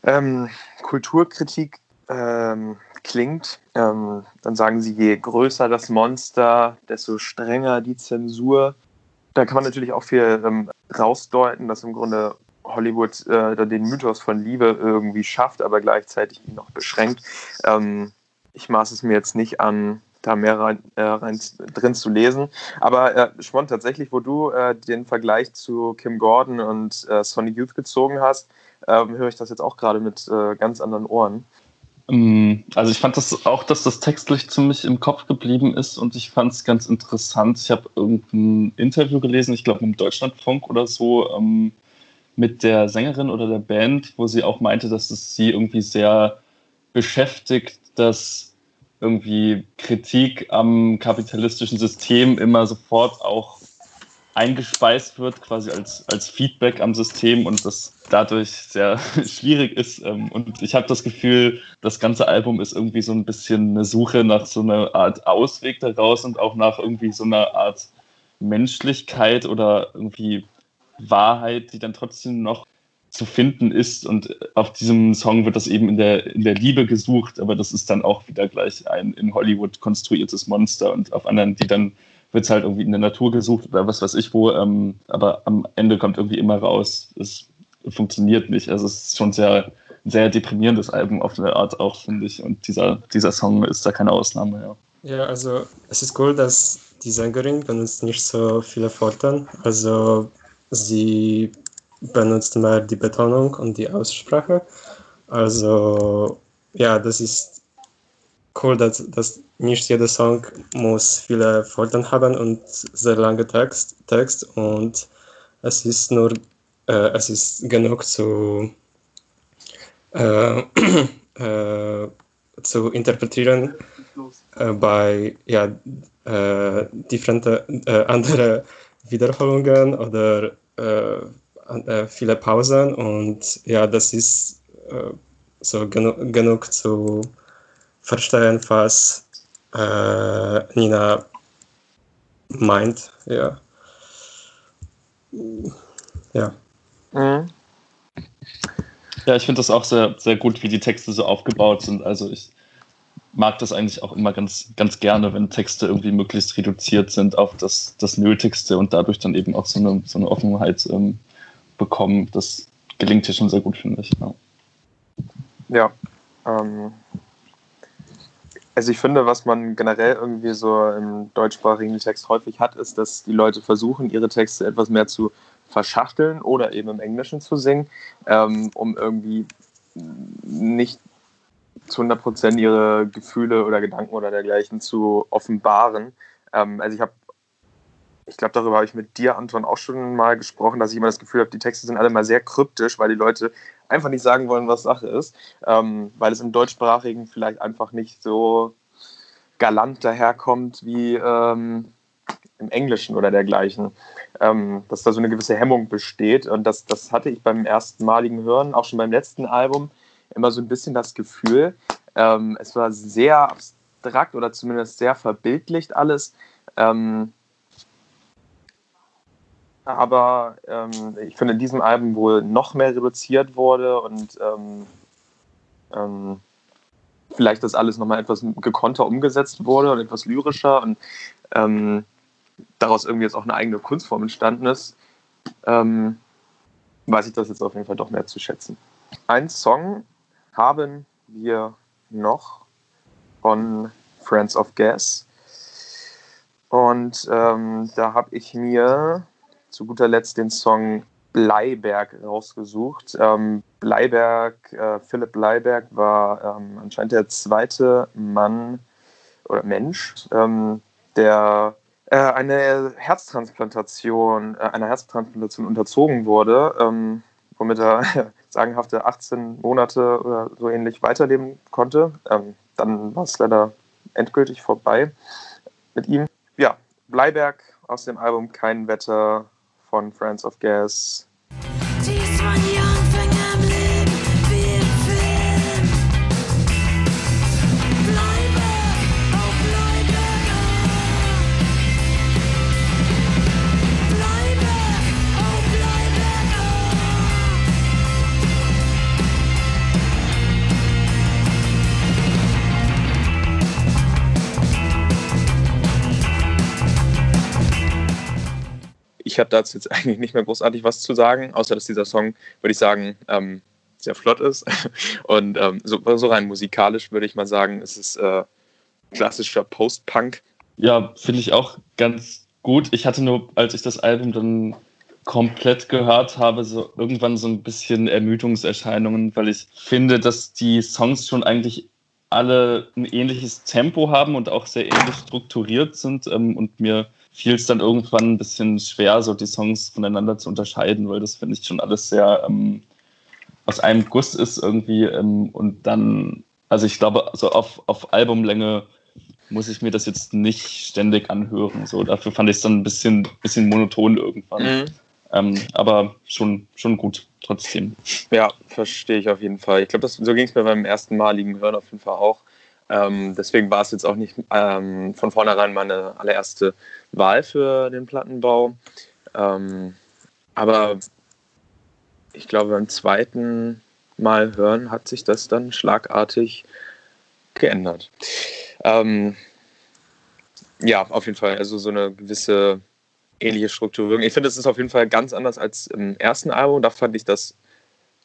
ähm, Kulturkritik ähm, klingt. Ähm, dann sagen sie, je größer das Monster, desto strenger die Zensur. Da kann man natürlich auch viel ähm, rausdeuten, dass im Grunde Hollywood äh, den Mythos von Liebe irgendwie schafft, aber gleichzeitig ihn noch beschränkt. Ähm, ich maß es mir jetzt nicht an, da mehr rein, äh, rein drin zu lesen. Aber äh, Schwon, tatsächlich, wo du äh, den Vergleich zu Kim Gordon und äh, Sonic Youth gezogen hast, ähm, höre ich das jetzt auch gerade mit äh, ganz anderen Ohren. Ähm, also ich fand das auch, dass das textlich ziemlich im Kopf geblieben ist und ich fand es ganz interessant. Ich habe irgendein Interview gelesen, ich glaube mit Deutschlandfunk oder so, ähm, mit der Sängerin oder der Band, wo sie auch meinte, dass es sie irgendwie sehr beschäftigt, dass irgendwie Kritik am kapitalistischen System immer sofort auch eingespeist wird, quasi als, als Feedback am System und das dadurch sehr schwierig ist. Ähm, und ich habe das Gefühl, das ganze Album ist irgendwie so ein bisschen eine Suche nach so einer Art Ausweg daraus und auch nach irgendwie so einer Art Menschlichkeit oder irgendwie Wahrheit, die dann trotzdem noch zu finden ist. Und auf diesem Song wird das eben in der, in der Liebe gesucht, aber das ist dann auch wieder gleich ein in Hollywood konstruiertes Monster. Und auf anderen, die dann wird es halt irgendwie in der Natur gesucht oder was weiß ich wo. Ähm, aber am Ende kommt irgendwie immer raus, es funktioniert nicht. Also es ist schon sehr, sehr deprimierendes Album auf eine Art auch, finde ich. Und dieser, dieser Song ist da keine Ausnahme, ja. Ja, also es ist cool, dass die Sängerin benutzt nicht so viele Forten. Also sie benutzt mehr die Betonung und die Aussprache. Also ja, das ist cool, dass, dass nicht jeder Song muss viele Folgen haben und sehr lange Text, Text und es ist nur äh, es ist genug zu äh, äh, zu interpretieren äh, bei ja äh, äh, andere Wiederholungen oder äh, viele Pausen und ja, das ist äh, so genu genug zu verstehen, was äh, Nina meint. Ja. Ja. Mhm. Ja, ich finde das auch sehr, sehr gut, wie die Texte so aufgebaut sind. Also ich mag das eigentlich auch immer ganz, ganz gerne, wenn Texte irgendwie möglichst reduziert sind auf das, das Nötigste und dadurch dann eben auch so eine, so eine Offenheit ähm, bekommen. Das gelingt hier schon sehr gut, finde ich. Ja, ja ähm, also ich finde, was man generell irgendwie so im deutschsprachigen Text häufig hat, ist, dass die Leute versuchen, ihre Texte etwas mehr zu verschachteln oder eben im Englischen zu singen, ähm, um irgendwie nicht zu 100 Prozent ihre Gefühle oder Gedanken oder dergleichen zu offenbaren. Ähm, also ich habe, ich glaube, darüber habe ich mit dir, Anton, auch schon mal gesprochen, dass ich immer das Gefühl habe, die Texte sind alle mal sehr kryptisch, weil die Leute einfach nicht sagen wollen, was Sache ist, ähm, weil es im deutschsprachigen vielleicht einfach nicht so galant daherkommt wie ähm, im Englischen oder dergleichen. Ähm, dass da so eine gewisse Hemmung besteht. Und das, das hatte ich beim ersten maligen Hören, auch schon beim letzten Album, immer so ein bisschen das Gefühl. Ähm, es war sehr abstrakt oder zumindest sehr verbildlicht alles. Ähm, aber ähm, ich finde in diesem Album wohl noch mehr reduziert wurde und ähm, ähm, vielleicht das alles nochmal etwas gekonter umgesetzt wurde und etwas lyrischer und ähm, daraus irgendwie jetzt auch eine eigene Kunstform entstanden ist, ähm, weiß ich das jetzt auf jeden Fall doch mehr zu schätzen. Ein Song haben wir noch von Friends of Gas. Und ähm, da habe ich mir zu guter Letzt den Song Bleiberg rausgesucht. Ähm, Bleiberg, äh, Philipp Bleiberg war ähm, anscheinend der zweite Mann oder Mensch, ähm, der äh, eine Herztransplantation, äh, einer Herztransplantation unterzogen wurde. Ähm, womit er sagenhafte 18 Monate oder so ähnlich weiterleben konnte. Ähm, dann war es leider endgültig vorbei mit ihm. Ja, Bleiberg aus dem Album Kein Wetter von Friends of Gas. Ich habe dazu jetzt eigentlich nicht mehr großartig was zu sagen, außer dass dieser Song, würde ich sagen, ähm, sehr flott ist. Und ähm, so, so, rein musikalisch würde ich mal sagen, es ist äh, klassischer Post-Punk. Ja, finde ich auch ganz gut. Ich hatte nur, als ich das Album dann komplett gehört habe, so irgendwann so ein bisschen Ermüdungserscheinungen, weil ich finde, dass die Songs schon eigentlich alle ein ähnliches Tempo haben und auch sehr ähnlich strukturiert sind ähm, und mir fiel es dann irgendwann ein bisschen schwer, so die Songs voneinander zu unterscheiden, weil das finde ich schon alles sehr ähm, aus einem Guss ist irgendwie. Ähm, und dann, also ich glaube, also auf, auf Albumlänge muss ich mir das jetzt nicht ständig anhören. So, dafür fand ich es dann ein bisschen, bisschen monoton irgendwann. Mhm. Ähm, aber schon, schon gut trotzdem. Ja, verstehe ich auf jeden Fall. Ich glaube, so ging es mir beim ersten Maligen Hören auf jeden Fall auch. Ähm, deswegen war es jetzt auch nicht ähm, von vornherein meine allererste Wahl für den Plattenbau. Ähm, aber ich glaube, beim zweiten Mal hören hat sich das dann schlagartig geändert. Ähm, ja, auf jeden Fall. Also so eine gewisse ähnliche Strukturierung. Ich finde, es ist auf jeden Fall ganz anders als im ersten Album. Da fand ich das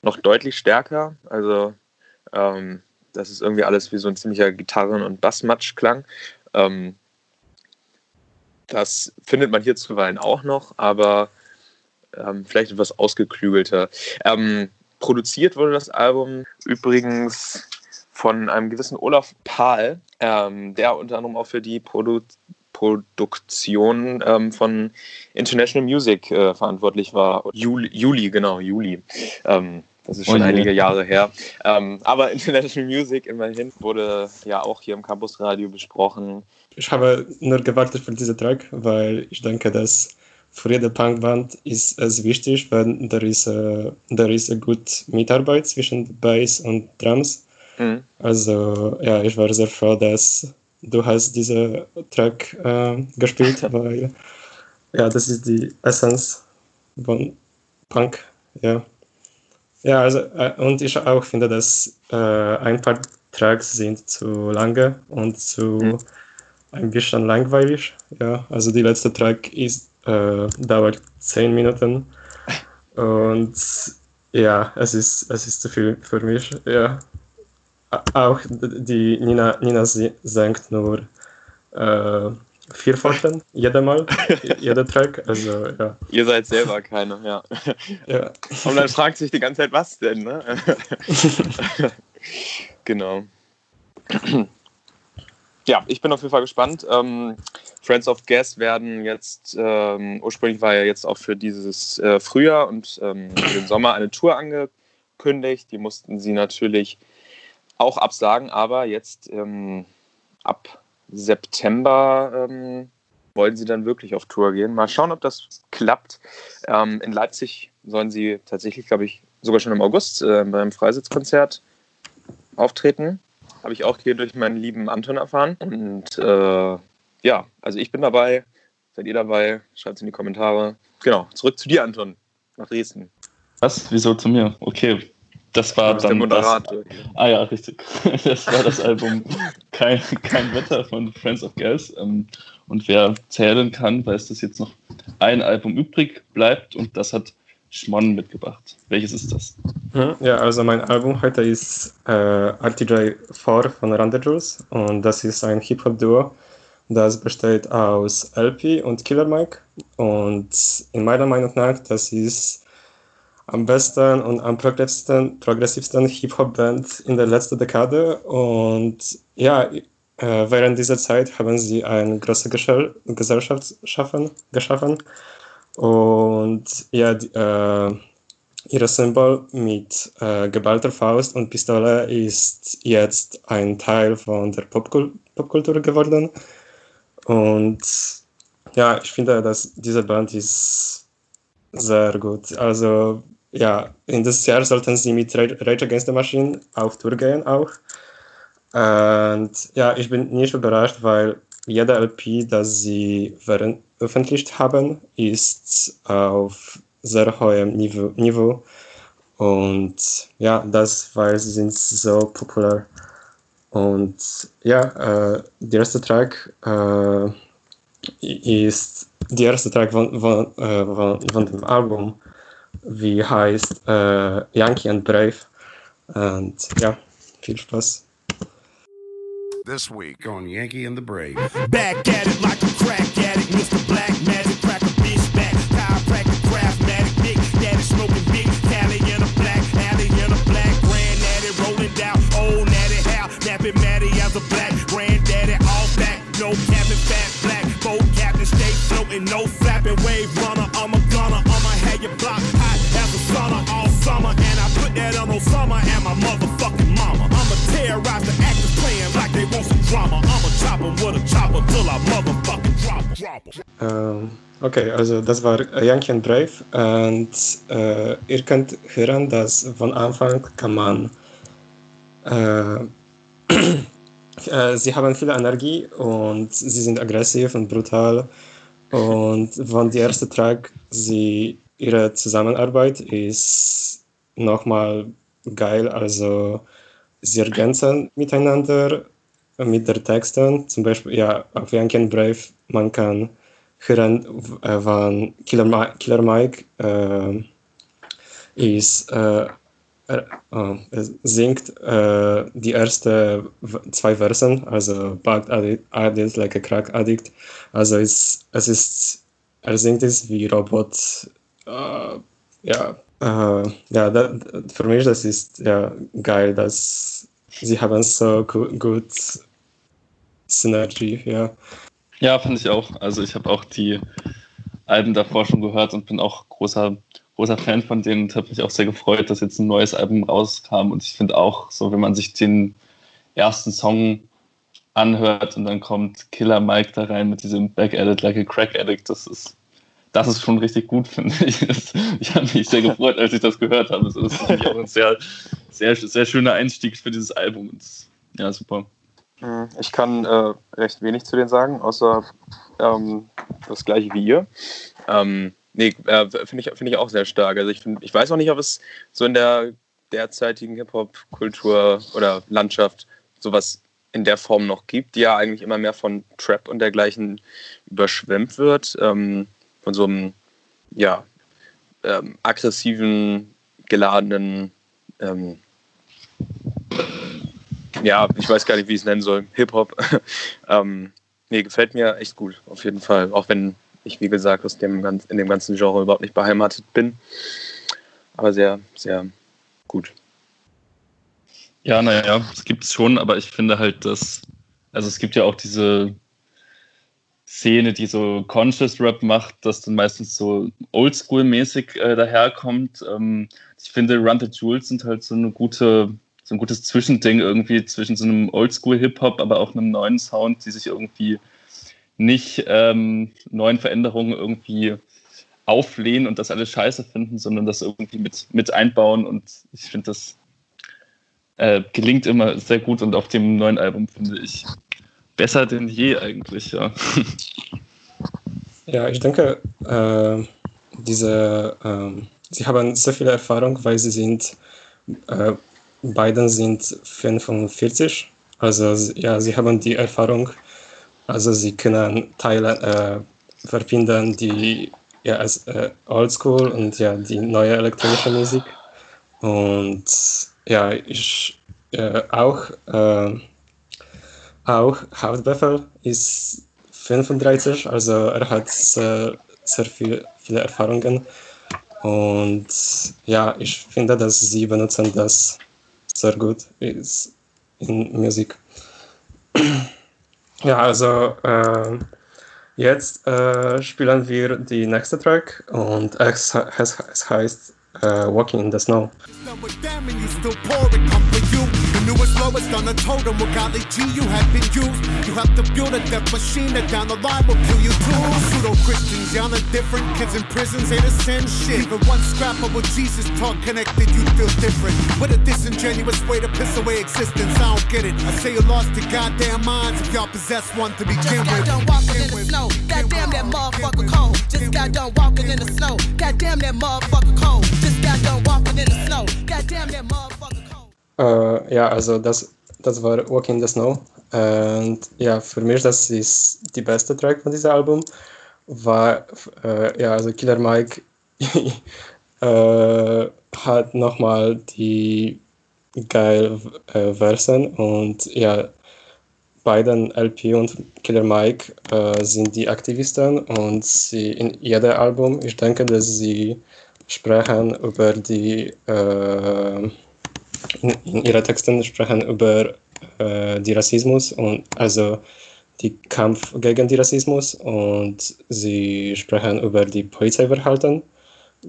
noch deutlich stärker. Also ähm, das ist irgendwie alles wie so ein ziemlicher Gitarren- und Bassmatschklang. Ähm, das findet man hier zuweilen auch noch, aber ähm, vielleicht etwas ausgeklügelter. Ähm, produziert wurde das Album übrigens von einem gewissen Olaf Pahl, ähm, der unter anderem auch für die Produ Produktion ähm, von International Music äh, verantwortlich war. Juli, Juli genau, Juli. Ähm, das ist schon oh einige Jahre her. Ähm, aber International Music immerhin wurde ja auch hier im Campusradio besprochen. Ich habe nur gewartet für diesen Track, weil ich denke, dass für jede Punkband ist es wichtig, wenn da ist, äh, da ist eine gute Mitarbeit zwischen Bass und Drums. Mhm. Also ja, ich war sehr froh, dass du hast diesen Track äh, gespielt, weil ja, das ist die Essenz von Punk. Ja. Ja, also, äh, und ich auch finde, dass äh, ein paar Tracks sind zu lange und zu mhm. ein bisschen langweilig. Ja, also die letzte Track ist, äh, dauert zehn Minuten und ja, es ist, es ist zu viel für mich. Ja. Auch die Nina, Nina singt nur äh, vier Pfosten, jeder Mal, jeder Track. Also, ja. Ihr seid selber keine, ja. ja. Und dann fragt sich die ganze Zeit, was denn, ne? genau. Ja, ich bin auf jeden Fall gespannt. Ähm, Friends of Gas werden jetzt, ähm, ursprünglich war ja jetzt auch für dieses äh, Frühjahr und ähm, den Sommer eine Tour angekündigt. Die mussten sie natürlich auch absagen, aber jetzt ähm, ab September ähm, wollen sie dann wirklich auf Tour gehen. Mal schauen, ob das klappt. Ähm, in Leipzig sollen sie tatsächlich, glaube ich, sogar schon im August äh, beim Freisitzkonzert auftreten. Habe ich auch hier durch meinen lieben Anton erfahren. Und äh, ja, also ich bin dabei. Seid ihr dabei? Schreibt es in die Kommentare. Genau, zurück zu dir, Anton, nach Dresden. Was? Wieso zu mir? Okay, das war dann. Der Moderator. Das, ah ja, richtig. Das war das Album Kein, Kein Wetter von Friends of Gas. Ähm, und wer zählen kann, weiß, dass jetzt noch ein Album übrig bleibt und das hat Schmon mitgebracht. Welches ist das? Hm, ja, also mein Album heute ist äh, RTJ4 von Randajules und das ist ein Hip-Hop-Duo. Das besteht aus LP und Killer Mike und in meiner Meinung nach, das ist am besten und am progressivsten, progressivsten Hip-Hop-Band in der letzten Dekade. Und ja, äh, während dieser Zeit haben sie eine große Gesellschaft schaffen, geschaffen. Und ja, die, äh, Ihr Symbol mit äh, geballter Faust und Pistole ist jetzt ein Teil von der Popkul Popkultur geworden. Und ja, ich finde, dass diese Band ist sehr gut. Also ja, in dieses Jahr sollten sie mit Rage Against the Machine auf Tour gehen auch. Und ja, ich bin nicht überrascht, weil jede LP, das sie veröffentlicht haben, ist auf sehr hohem Niveau. Niveau. Und ja, das, weil sie sind so populär. Und ja, äh, der erste Track äh, ist der erste Track von, von, äh, von, von dem Album, wie heißt äh, Yankee and Brave. Und ja, viel Spaß. This week on Yankee and the Brave. Back at it like a crack addict, Mr. Black Magic, crack a bitch back. Chiropractic, craftmatic, big daddy smoking big Cali in a black alley in a black granddaddy rolling down old natty how napping Matty as a black granddaddy all back, no cabin fat black boat captain stay floating, no flapping wave runner. I'm a gunner, I'ma have your block Ähm, okay, also das war Yankee and Brave und äh, ihr könnt hören, dass von Anfang kann man äh, äh, sie haben viel Energie und sie sind aggressiv und brutal und von der erste Track sie ihre Zusammenarbeit ist nochmal geil, also sie ergänzen miteinander mit der Texten, zum Beispiel ja auf Yankee Brave, man kann hören, äh, wann Killer, Mi Killer Mike äh, ist, äh, er, er singt äh, die ersten zwei Versen, also Bugged addict, like a Crack Addict. Also es, es ist, er singt es wie Robot. Äh, ja, äh, ja da, für mich das ist ja geil, dass sie haben so gu gut Synergie, ja. Ja, fand ich auch. Also ich habe auch die Alben davor schon gehört und bin auch großer, großer Fan von denen und habe mich auch sehr gefreut, dass jetzt ein neues Album rauskam. Und ich finde auch, so wenn man sich den ersten Song anhört und dann kommt Killer Mike da rein mit diesem Back Edit like a Crack Addict, das ist, das ist schon richtig gut, finde ich. Ich habe mich sehr gefreut, als ich das gehört habe. Das ist auch ein sehr, sehr, sehr schöner Einstieg für dieses Album. Ja, super. Ich kann äh, recht wenig zu denen sagen, außer ähm, das gleiche wie ihr. Ähm, nee, äh, finde ich, find ich auch sehr stark. Also ich, find, ich weiß auch nicht, ob es so in der derzeitigen Hip-Hop-Kultur oder Landschaft sowas in der Form noch gibt, die ja eigentlich immer mehr von Trap und dergleichen überschwemmt wird. Ähm, von so einem, ja, ähm, aggressiven, geladenen, ähm, ja, ich weiß gar nicht, wie ich es nennen soll, Hip-Hop. ähm, nee, gefällt mir echt gut, auf jeden Fall. Auch wenn ich, wie gesagt, aus dem, in dem ganzen Genre überhaupt nicht beheimatet bin. Aber sehr, sehr gut. Ja, naja, es gibt es schon, aber ich finde halt, dass, also es gibt ja auch diese Szene, die so Conscious Rap macht, das dann meistens so Oldschool-mäßig äh, daherkommt. Ähm, ich finde, Run the Jewels sind halt so eine gute so ein gutes Zwischending irgendwie zwischen so einem Oldschool-Hip-Hop, aber auch einem neuen Sound, die sich irgendwie nicht ähm, neuen Veränderungen irgendwie auflehnen und das alles scheiße finden, sondern das irgendwie mit, mit einbauen. Und ich finde, das äh, gelingt immer sehr gut und auf dem neuen Album finde ich besser denn je eigentlich, ja. Ja, ich denke, äh, diese, äh, sie haben sehr viel Erfahrung, weil sie sind äh, beiden sind 45. Also ja, sie haben die Erfahrung, also sie können Teile äh, verbinden, die ja als äh, Oldschool und ja die neue elektronische Musik. Und ja, ich äh, auch äh, auch Hauptbefehl ist 35, also er hat sehr, sehr viel, viele Erfahrungen. Und ja, ich finde, dass sie benutzen das sehr gut ist in Musik. Ja, also äh, jetzt äh, spielen wir die nächste Track und es, es, es heißt uh, Walking in the Snow. Newest lowest on the totem with golly G you have been used you have to build a death machine that down the line will kill you too pseudo Christians y'all are different kids in prisons ain't the same shit even one scrap of what Jesus taught connected you feel different what a disingenuous way to piss away existence I don't get it I say you lost your goddamn minds if y'all possess one to begin Just got with done walking in the snow. Goddamn that motherfucker cold. Just got done walking in the snow. Goddamn that motherfucker cold. Just got done walking in the snow. Goddamn that motherfucker. Äh, ja, also das, das war Walking in the Snow. Und ja, für mich das ist die beste Track von diesem Album. War, äh, ja, also Killer Mike äh, hat nochmal die geil äh, Versen und ja, beiden LP und Killer Mike äh, sind die Aktivisten und sie in jedem Album, ich denke, dass sie sprechen über die äh, in, ihren Texten sprechen über äh, die Rassismus und also die Kampf gegen den Rassismus und sie sprechen über die Polizeiverhalten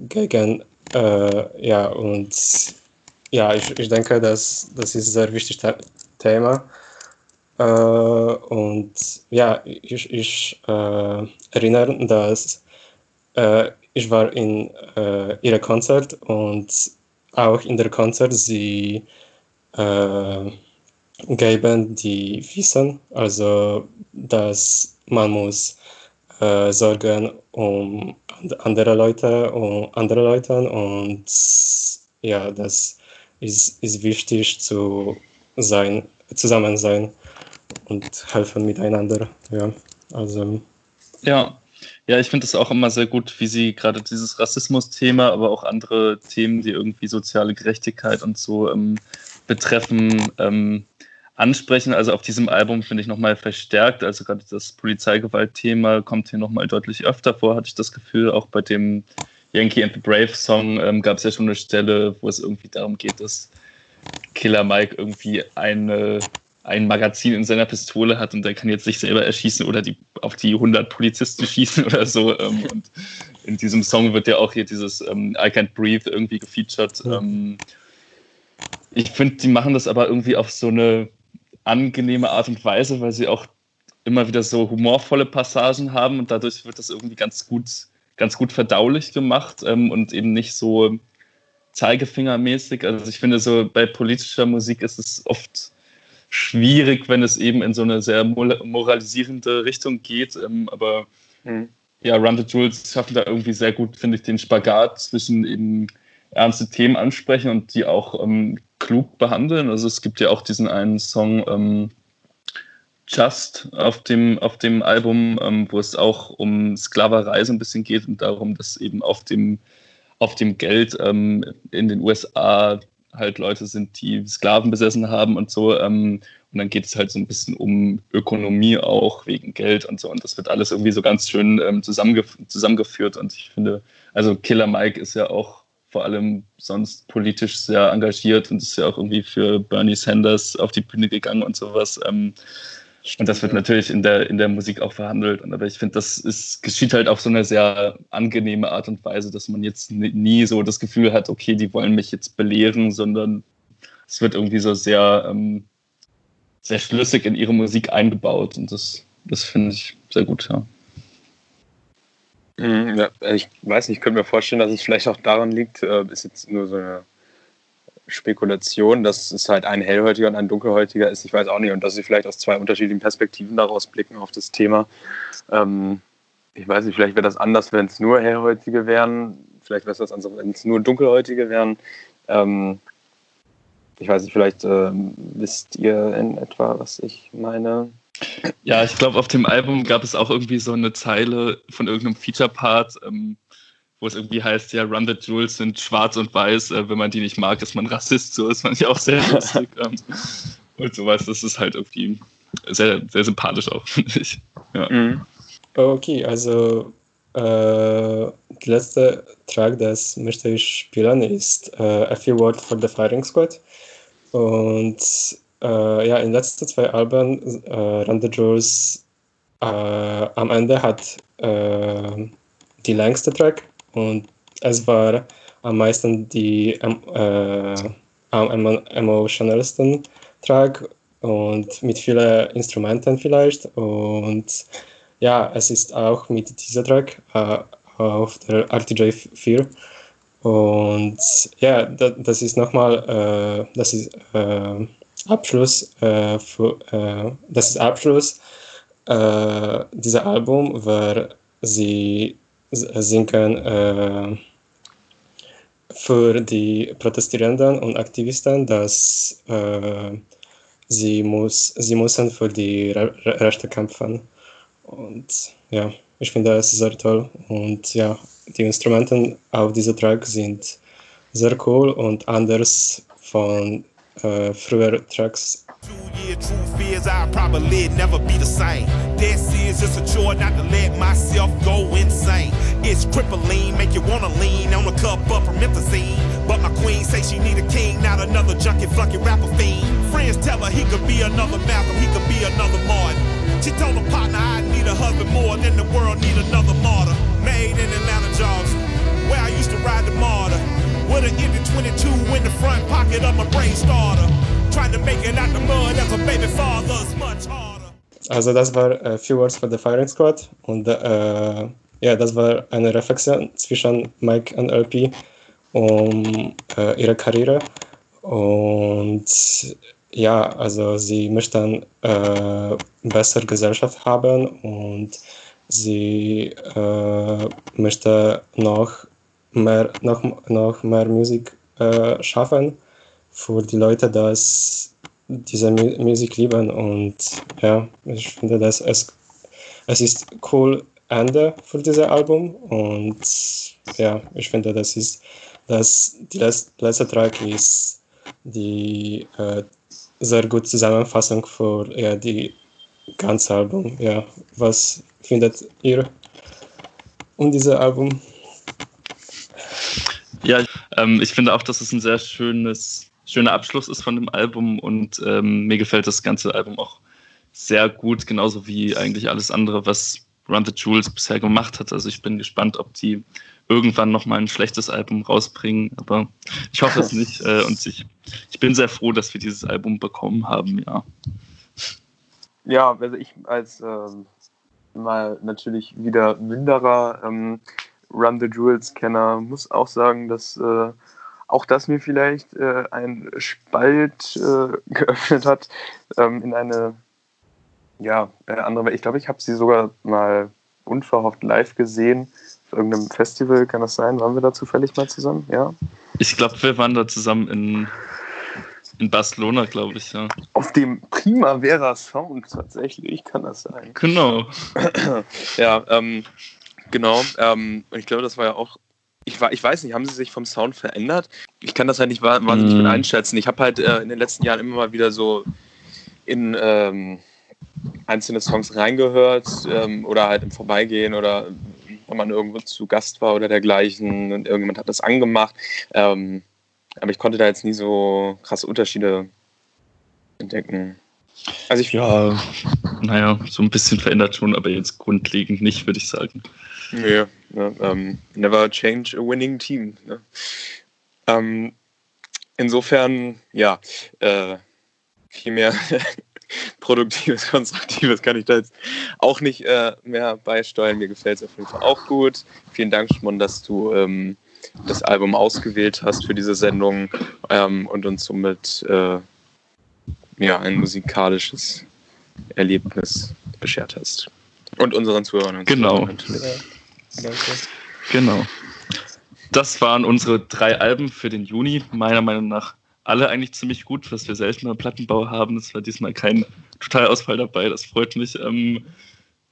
gegen äh, ja und ja ich, ich denke dass das ist ein sehr wichtiges Thema. Äh, und ja ich, ich äh, erinnere dass äh, ich war in äh, ihrem Konzert und auch in der Konzert sie äh, geben die Wissen, also dass man muss äh, sorgen um andere Leute, um andere Leute und ja, das ist, ist wichtig zu sein, zusammen sein und helfen miteinander. Ja, also Ja, ja, ich finde es auch immer sehr gut, wie sie gerade dieses Rassismus-Thema, aber auch andere Themen, die irgendwie soziale Gerechtigkeit und so ähm, betreffen, ähm, ansprechen. Also auf diesem Album finde ich nochmal verstärkt. Also gerade das Polizeigewalt-Thema kommt hier nochmal deutlich öfter vor, hatte ich das Gefühl. Auch bei dem Yankee and the Brave Song ähm, gab es ja schon eine Stelle, wo es irgendwie darum geht, dass Killer Mike irgendwie eine ein Magazin in seiner Pistole hat und der kann jetzt sich selber erschießen oder die, auf die 100 Polizisten schießen oder so. Ähm, und in diesem Song wird ja auch hier dieses ähm, I Can't Breathe irgendwie gefeatured. Ja. Ähm, ich finde, die machen das aber irgendwie auf so eine angenehme Art und Weise, weil sie auch immer wieder so humorvolle Passagen haben und dadurch wird das irgendwie ganz gut, ganz gut verdaulich gemacht ähm, und eben nicht so zeigefingermäßig. Also ich finde so bei politischer Musik ist es oft schwierig, wenn es eben in so eine sehr moralisierende Richtung geht. Ähm, aber Mhm. ja, Run the Jewels schaffen da irgendwie sehr gut, finde ich, den Spagat zwischen eben ernste Themen ansprechen und die auch ähm, klug behandeln. Also es gibt ja auch diesen einen Song ähm, Just auf dem, auf dem Album, ähm, wo es auch um Sklaverei so ein bisschen geht und darum, dass eben auf dem, auf dem Geld ähm, in den USA halt Leute sind, die Sklaven besessen haben und so. Ähm, und dann geht es halt so ein bisschen um Ökonomie auch wegen Geld und so. Und das wird alles irgendwie so ganz schön ähm, zusammengef zusammengeführt. Und ich finde, also Killer Mike ist ja auch vor allem sonst politisch sehr engagiert und ist ja auch irgendwie für Bernie Sanders auf die Bühne gegangen und sowas. Ähm, und das wird natürlich in der, in der Musik auch verhandelt. Aber ich finde, das ist, geschieht halt auf so eine sehr angenehme Art und Weise, dass man jetzt nie, so das Gefühl hat, okay, die wollen mich jetzt belehren, sondern es wird irgendwie so sehr, ähm, sehr schlüssig in ihre Musik eingebaut. Und das, das finde ich sehr gut, ja. Mhm, ja, ich weiß nicht, ich könnte mir vorstellen, dass es vielleicht auch daran liegt, äh, ist jetzt nur so eine Spekulation, dass es halt ein hellhäutiger und ein dunkelhäutiger ist. Ich weiß auch nicht. Und dass sie vielleicht aus zwei unterschiedlichen Perspektiven daraus blicken auf das Thema. Ähm, ich weiß nicht, vielleicht wäre das anders, wenn es nur hellhäutige wären. Vielleicht wäre es das anders, wenn es nur dunkelhäutige wären. Ähm, ich weiß nicht, vielleicht ähm, wisst ihr in etwa, was ich meine. Ja, ich glaube, auf dem Album gab es auch irgendwie so eine Zeile von irgendeinem Feature-Part, ähm, wo es irgendwie heißt, ja, Run the Jewels sind schwarz und weiß, äh, wenn man die nicht mag, ist man Rassist. So ist man ja auch sehr lustig. ähm, und sowas, das ist halt irgendwie sehr, sehr sympathisch auch, finde ich. Ja. Mhm. Okay, also äh, der letzte Track, das möchte ich spielen, ist äh, A Few Words for the Firing Squad. Und äh, ja, in den letzten zwei Alben, äh, Run the Jewels äh, am Ende hat äh, die längste Track und es war am meisten die äh, am emotionalsten Track und mit vielen Instrumenten vielleicht. Und ja, es ist auch mit dieser Track äh, auf der RTJ 4. Und ja, das, das ist nochmal, äh, das ist äh, Abschluss, äh, für, äh, das ist Abschluss äh, dieser Album, weil sie singen äh, für die Protestierenden und Aktivisten, dass äh, sie, muss, sie müssen für die Re Rechte kämpfen. Und ja, ich finde das sehr toll. Und ja, die Instrumente auf diesem Track sind sehr cool und anders von äh, früheren Tracks. Two-year truth is I'll probably never be the same. This is just a chore not to let myself go insane. It's crippling, make you wanna lean on a cup of promethazine. But my queen say she need a king, not another junkie flunky rapper fiend. Friends tell her he could be another Malcolm, he could be another Martin. She told her partner I need a husband more than the world need another martyr. Made in Atlanta jobs, where I used to ride the martyr. With an empty 22 in the front pocket of my brain starter. Also das war äh, Few Words for the Firing Squad und äh, ja, das war eine Reflexion zwischen Mike und LP um äh, ihre Karriere. Und ja, also sie möchten äh, bessere Gesellschaft haben und sie äh, möchte noch mehr, noch, noch mehr Musik äh, schaffen für die Leute, dass diese Mu Musik lieben und ja, ich finde, dass es, es ist cool Ende für dieses Album und ja, ich finde, das ist, dass die letzte Track ist die äh, sehr gute Zusammenfassung für ja, die ganze Album. Ja, was findet ihr um dieses Album? Ja, ähm, ich finde auch, dass es ein sehr schönes, schöner Abschluss ist von dem Album und ähm, mir gefällt das ganze Album auch sehr gut, genauso wie eigentlich alles andere, was Run the Jewels bisher gemacht hat. Also ich bin gespannt, ob die irgendwann nochmal ein schlechtes Album rausbringen, aber ich hoffe es nicht äh, und ich, ich bin sehr froh, dass wir dieses Album bekommen haben, ja. Ja, also ich als ähm, mal natürlich wieder Münderer ähm, Run the Jewels-Kenner muss auch sagen, dass äh, auch das mir vielleicht äh, ein Spalt äh, geöffnet hat ähm, in eine ja, andere Welt. Ich glaube, ich habe sie sogar mal unverhofft live gesehen auf irgendeinem Festival. Kann das sein? Waren wir da zufällig mal zusammen? Ja. Ich glaube, wir waren da zusammen in in Barcelona, glaube ich, ja. Auf dem Primavera Sound tatsächlich, kann das sein. Genau. ja, ähm, genau. Ähm, ich glaube, das war ja auch. Ich, ich weiß nicht, haben sie sich vom Sound verändert? Ich kann das halt nicht wahnsinnig mm. mit einschätzen. Ich habe halt äh, in den letzten Jahren immer mal wieder so in ähm, einzelne Songs reingehört ähm, oder halt im Vorbeigehen oder wenn man irgendwo zu Gast war oder dergleichen und irgendjemand hat das angemacht. Ähm, aber ich konnte da jetzt nie so krasse Unterschiede entdecken. Also ich ja, naja, so ein bisschen verändert schon, aber jetzt grundlegend nicht, würde ich sagen. Nee, ne, um, never change a winning team. Ne? Um, insofern, ja, äh, viel mehr Produktives, Konstruktives kann ich da jetzt auch nicht äh, mehr beisteuern. Mir gefällt es auf jeden Fall auch gut. Vielen Dank, Schmon, dass du ähm, das Album ausgewählt hast für diese Sendung ähm, und uns somit äh, ja, ein musikalisches Erlebnis beschert hast. Und unseren Zuhörern. Und genau. Zuhörern natürlich. Ja, genau. Das waren unsere drei Alben für den Juni. Meiner Meinung nach alle eigentlich ziemlich gut, was wir selten beim Plattenbau haben. Es war diesmal kein Totalausfall dabei. Das freut mich. Ähm,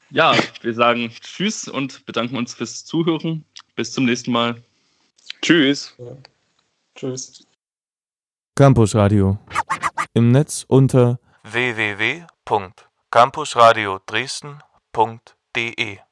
ja, wir sagen Tschüss und bedanken uns fürs Zuhören. Bis zum nächsten Mal. Tschüss. Ja. Tschüss. Campus Radio. Im Netz unter www.campusradio Dresden.de